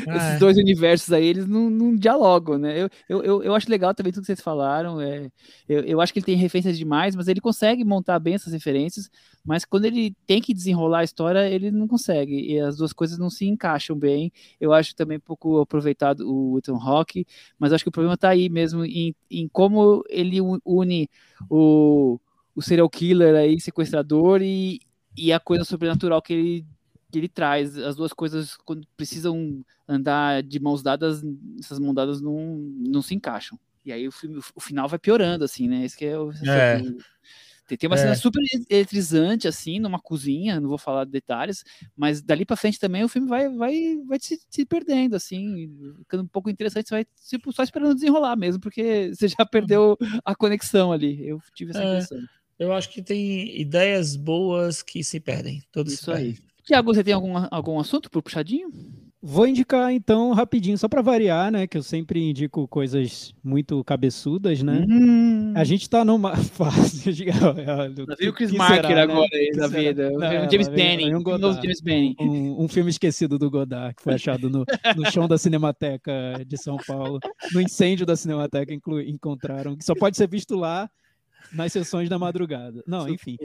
ah, esses é. dois universos aí, eles não, não dialogam, né? Eu, eu, eu, eu, acho legal também tudo que vocês falaram. É, eu, eu acho que ele tem referências demais, mas ele consegue montar bem essas referências. Mas quando ele tem que desenrolar a história, ele não consegue. E as duas coisas não se encaixam bem. Eu acho também pouco aproveitado o Ethan Rock, mas acho que o problema está aí mesmo em, em como ele une o, o serial killer aí, sequestrador, e, e a coisa sobrenatural que ele, que ele traz. As duas coisas, quando precisam andar de mãos dadas, essas mãos dadas não, não se encaixam. E aí o, o final vai piorando, assim, né? Esse que é o. É. Tem uma é. cena super eletrizante, assim, numa cozinha, não vou falar detalhes, mas dali para frente também o filme vai, vai, vai se, se, perdendo, assim, ficando um pouco interessante, você vai tipo, só esperando desenrolar mesmo, porque você já perdeu a conexão ali. Eu tive essa é, impressão. Eu acho que tem ideias boas que se perdem. Todos Isso aí. Tiago, você tem algum, algum assunto por puxadinho? Vou indicar então rapidinho, só para variar, né? Que eu sempre indico coisas muito cabeçudas, né? Hum. A gente tá numa fase. De... viu o Chris Marker será, né? agora né? aí da vida. Não, o James Benning. Um, um, James Benning. Um, um, filme esquecido do Godard, que foi achado no, no chão da Cinemateca de São Paulo. No incêndio da Cinemateca inclu... encontraram, que só pode ser visto lá nas sessões da madrugada. Não, enfim.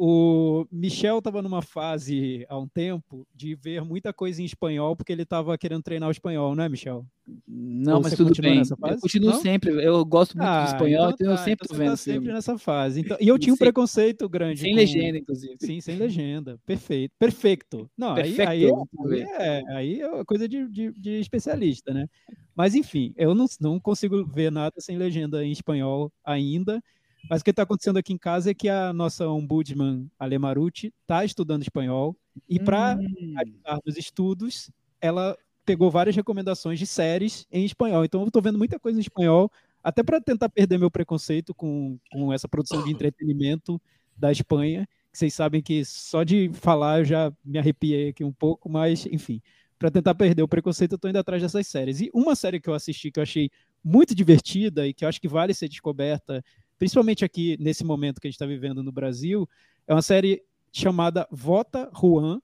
O Michel estava numa fase há um tempo de ver muita coisa em espanhol, porque ele estava querendo treinar o espanhol, não é, Michel? Não, Ou mas tudo bem. Eu continuo não? sempre. Eu gosto muito ah, de espanhol, então, tá, eu sempre então vendo. Tá sempre nessa fase. Então, e eu tinha um preconceito grande. Sem com... legenda, inclusive. Sim, sem legenda. Perfeito. Perfeito. Não, Perfeito. aí, aí, é, aí é coisa de, de, de, especialista, né? Mas enfim, eu não, não consigo ver nada sem legenda em espanhol ainda. Mas o que está acontecendo aqui em casa é que a nossa ombudsman, Ale Marucci, está estudando espanhol e para hum. ajudar nos estudos, ela pegou várias recomendações de séries em espanhol. Então eu estou vendo muita coisa em espanhol, até para tentar perder meu preconceito com, com essa produção de entretenimento da Espanha. Que vocês sabem que só de falar eu já me arrepiei aqui um pouco, mas enfim, para tentar perder o preconceito, eu estou indo atrás dessas séries. E uma série que eu assisti que eu achei muito divertida e que eu acho que vale ser descoberta principalmente aqui nesse momento que a gente está vivendo no Brasil, é uma série chamada Vota Juan,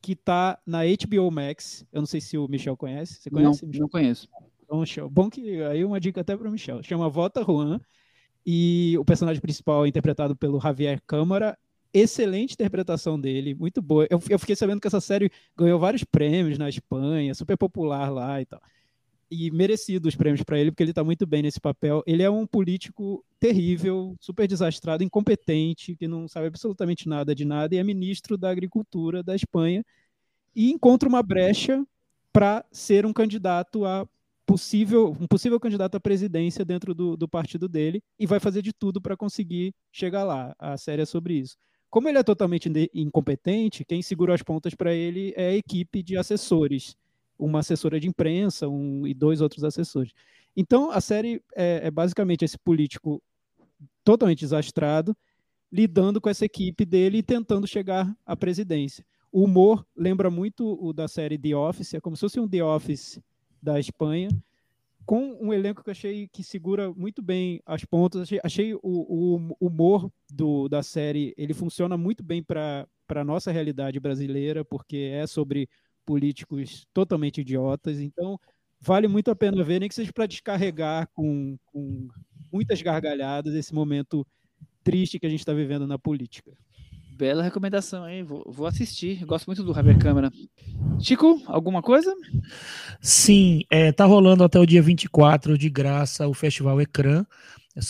que tá na HBO Max. Eu não sei se o Michel conhece. Você conhece? não, Michel? não conheço. Então, Michel, bom que aí uma dica até para o Michel. Chama Vota Juan e o personagem principal é interpretado pelo Javier Câmara. Excelente interpretação dele, muito boa. Eu, eu fiquei sabendo que essa série ganhou vários prêmios na Espanha, super popular lá e tal. E merecido os prêmios para ele, porque ele está muito bem nesse papel. Ele é um político terrível, super desastrado, incompetente, que não sabe absolutamente nada de nada, e é ministro da Agricultura da Espanha. E encontra uma brecha para ser um candidato a possível, um possível candidato à presidência dentro do, do partido dele e vai fazer de tudo para conseguir chegar lá. A série é sobre isso. Como ele é totalmente incompetente, quem segura as pontas para ele é a equipe de assessores, uma assessora de imprensa um, e dois outros assessores. Então, a série é, é basicamente esse político totalmente desastrado lidando com essa equipe dele e tentando chegar à presidência. O humor lembra muito o da série The Office, é como se fosse um The Office da Espanha, com um elenco que achei que segura muito bem as pontas. Achei, achei o, o, humor do, da série, ele funciona muito bem para a nossa realidade brasileira, porque é sobre políticos totalmente idiotas. Então, vale muito a pena ver, nem que seja para descarregar com, com muitas gargalhadas esse momento triste que a gente está vivendo na política. Bela recomendação, hein? Vou, vou assistir. Gosto muito do Javier Câmara. Chico, alguma coisa? Sim, é, tá rolando até o dia 24 de graça o Festival Ecrã.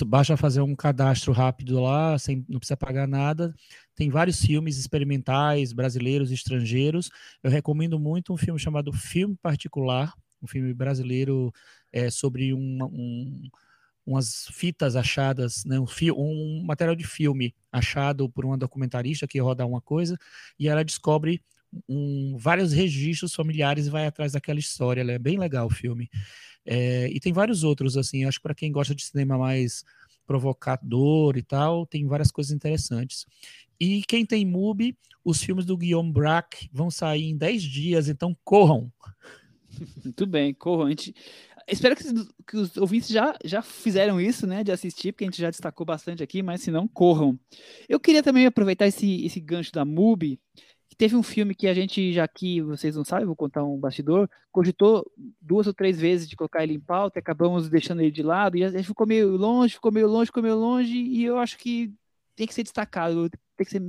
Basta fazer um cadastro rápido lá, sem, não precisa pagar nada. Tem vários filmes experimentais, brasileiros estrangeiros. Eu recomendo muito um filme chamado Filme Particular, um filme brasileiro é, sobre um, um umas fitas achadas, né, um, um, material de filme achado por uma documentarista que roda uma coisa, e ela descobre um, vários registros familiares e vai atrás daquela história. É bem legal o filme. É, e tem vários outros, assim, acho que para quem gosta de cinema mais provocador e tal, tem várias coisas interessantes. E quem tem MUBI, os filmes do Guillaume Braque vão sair em 10 dias, então corram! Muito bem, corram. Gente, espero que, que, os ouvintes já, já fizeram isso, né? De assistir, porque a gente já destacou bastante aqui, mas se não, corram. Eu queria também aproveitar esse, esse gancho da MUBI, que teve um filme que a gente, já que vocês não sabem, vou contar um bastidor, cogitou duas ou três vezes de colocar ele em pauta, acabamos deixando ele de lado, e ficou meio longe, ficou meio longe, ficou meio longe, e eu acho que tem que ser destacado, tem que ser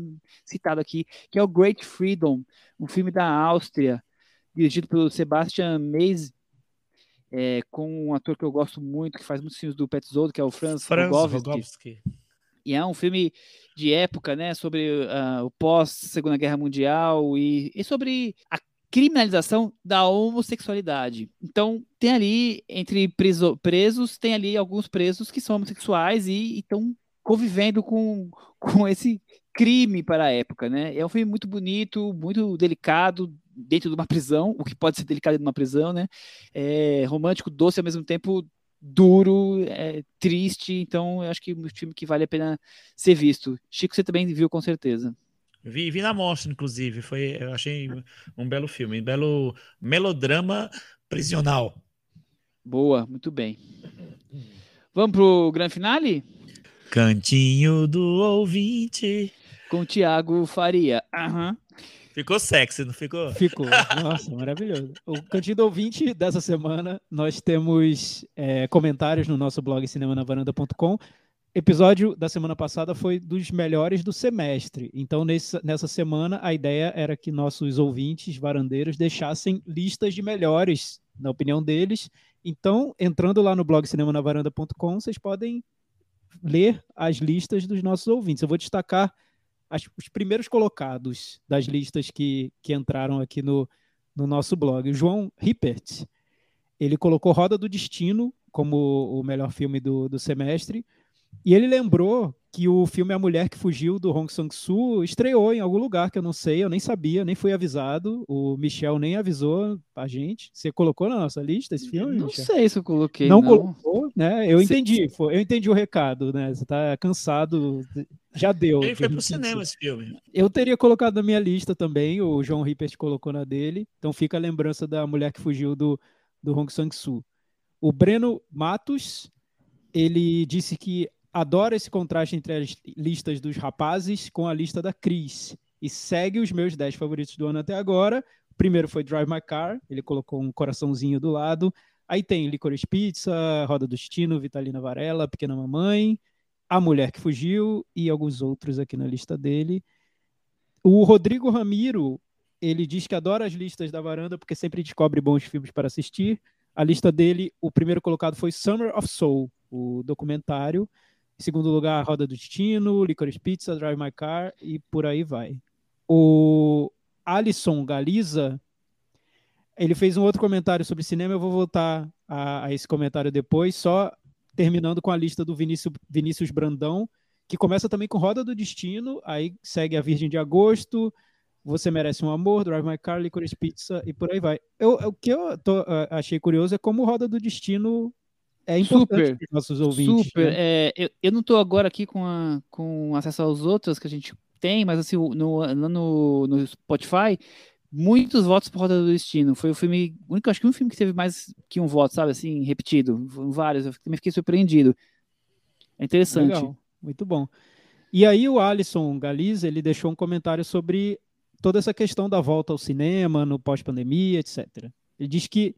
citado aqui, que é o Great Freedom, um filme da Áustria, dirigido pelo Sebastian Meis, é, com um ator que eu gosto muito, que faz muitos filmes do Petzold, que é o Franz, Franz Rogowski. E é um filme de época, né, sobre uh, o pós-Segunda Guerra Mundial e, e sobre a criminalização da homossexualidade. Então, tem ali, entre preso, presos, tem ali alguns presos que são homossexuais e estão convivendo com, com esse crime para a época, né? É um filme muito bonito, muito delicado, dentro de uma prisão, o que pode ser delicado dentro de uma prisão, né? É romântico, doce, ao mesmo tempo duro, é, triste, então eu acho que é um filme que vale a pena ser visto. Chico, você também viu com certeza. Vi, vi na mostra, inclusive, foi, eu achei um belo filme, um belo melodrama prisional. Boa, muito bem. Vamos pro grande finale? Cantinho do ouvinte. Com Tiago Faria. Aham. Uhum. Ficou sexy, não ficou? Ficou. Nossa, maravilhoso. O Cantinho do Ouvinte dessa semana, nós temos é, comentários no nosso blog cinemanavaranda.com. Episódio da semana passada foi dos melhores do semestre. Então, nessa, nessa semana, a ideia era que nossos ouvintes varandeiros deixassem listas de melhores, na opinião deles. Então, entrando lá no blog cinemanavaranda.com, vocês podem ler as listas dos nossos ouvintes. Eu vou destacar as, os primeiros colocados das listas que, que entraram aqui no, no nosso blog. O João Rippert, ele colocou Roda do Destino como o melhor filme do, do semestre, e ele lembrou que o filme A Mulher que Fugiu, do Hong Sang-soo, estreou em algum lugar que eu não sei, eu nem sabia, nem fui avisado. O Michel nem avisou a gente. Você colocou na nossa lista esse filme? Não Michel? sei se eu coloquei. Não, não. colocou, né? Eu entendi, foi, eu entendi o recado, né? Você tá cansado, já deu. Ele foi pro cinema esse filme. Eu teria colocado na minha lista também, o João Rippert colocou na dele, então fica a lembrança da Mulher que Fugiu do, do Hong Sang-soo. O Breno Matos, ele disse que adora esse contraste entre as listas dos rapazes com a lista da Cris. e segue os meus 10 favoritos do ano até agora. O primeiro foi Drive My Car, ele colocou um coraçãozinho do lado. Aí tem Licorice Pizza, Roda do Destino, Vitalina Varela, Pequena Mamãe, A Mulher que Fugiu e alguns outros aqui na lista dele. O Rodrigo Ramiro, ele diz que adora as listas da varanda porque sempre descobre bons filmes para assistir. A lista dele, o primeiro colocado foi Summer of Soul, o documentário. Em segundo lugar, Roda do Destino, Licorice Pizza, Drive My Car e por aí vai. O Alisson Galiza, ele fez um outro comentário sobre cinema, eu vou voltar a, a esse comentário depois, só terminando com a lista do Vinícius, Vinícius Brandão, que começa também com Roda do Destino, aí segue A Virgem de Agosto, Você Merece um Amor, Drive My Car, Licorice Pizza e por aí vai. Eu, o que eu tô, uh, achei curioso é como Roda do Destino é importante Super, para os nossos ouvintes. Super. né? É, eu, eu não estou agora aqui com, a- com acesso aos outros que a gente tem, mas assim, no, lá no, no Spotify, muitos votos por Roda do Destino. Foi o filme, único, acho que um filme que teve mais que um voto, sabe, assim, repetido. Vários, eu também fiquei surpreendido. É interessante. Legal, muito bom. E aí o Alisson Galiz, ele deixou um comentário sobre toda essa questão da volta ao cinema, no pós-pandemia, etc. Ele diz que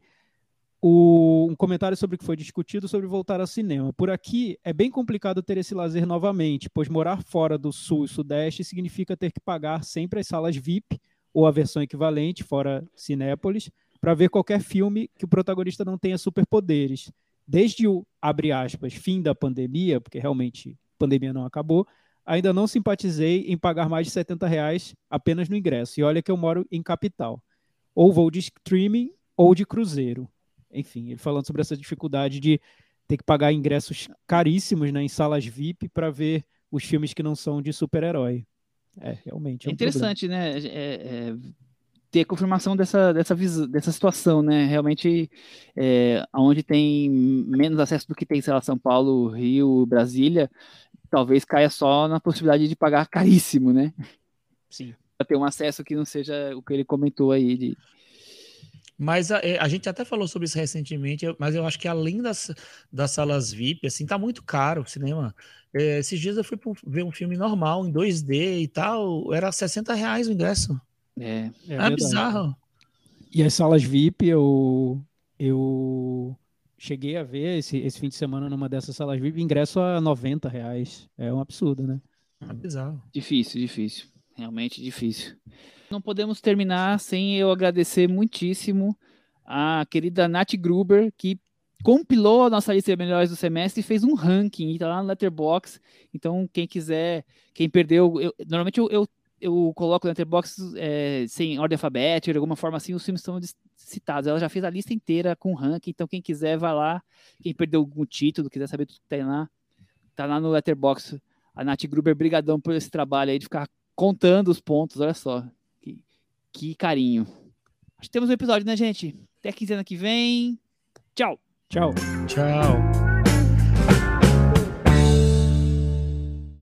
o, um comentário sobre o que foi discutido sobre voltar ao cinema. Por aqui é bem complicado ter esse lazer novamente, pois morar fora do sul e sudeste significa ter que pagar sempre as salas VIP ou a versão equivalente, fora Cinépolis, para ver qualquer filme que o protagonista não tenha superpoderes. Desde o, abre aspas, fim da pandemia, porque realmente a pandemia não acabou, ainda não simpatizei em pagar mais de 70 reais apenas no ingresso. E olha que eu moro em capital. Ou vou de streaming ou de cruzeiro. Enfim, ele falando sobre essa dificuldade de ter que pagar ingressos caríssimos né, em salas VIP para ver os filmes que não são de super-herói. É, realmente. É É interessante, né? é- é, ter confirmação dessa, dessa, dessa situação, né? Realmente, é, onde tem menos acesso do que tem, sei lá, São Paulo, Rio, Brasília, talvez caia só na possibilidade de pagar caríssimo, né? Sim. Para ter um acesso que não seja o que ele comentou aí. De... Mas a, é, a gente até falou sobre isso recentemente, mas eu acho que além das, das salas VIP, assim, tá muito caro o cinema. É, esses dias eu fui um- ver um filme normal, em 2D e tal, era 60 reais o ingresso. É, É É, bizarro. E as salas VIP, eu, eu cheguei a ver esse, esse fim de semana numa dessas salas VIP, ingresso a 90 reais. É um absurdo, né? É bizarro. difícil, difícil. Realmente difícil. Não podemos terminar sem eu agradecer muitíssimo a querida Nath Gruber, que compilou a nossa lista de melhores do semestre e fez um ranking, e tá lá no Letterboxd. Então, quem quiser, quem perdeu, eu- normalmente eu, eu, eu coloco no Letterboxd é, sem ordem alfabética, de alguma forma assim, os filmes estão citados. Ela já fez a lista inteira com ranking, então quem quiser, vai lá. Quem perdeu algum título, quiser saber tudo que tem lá, tá lá no Letterboxd. A Nath Gruber, brigadão por esse trabalho aí de ficar contando os pontos, olha só. Que, carinho. Acho que temos um episódio, né, gente? Até a quinzena que vem. Tchau! Tchau. Tchau.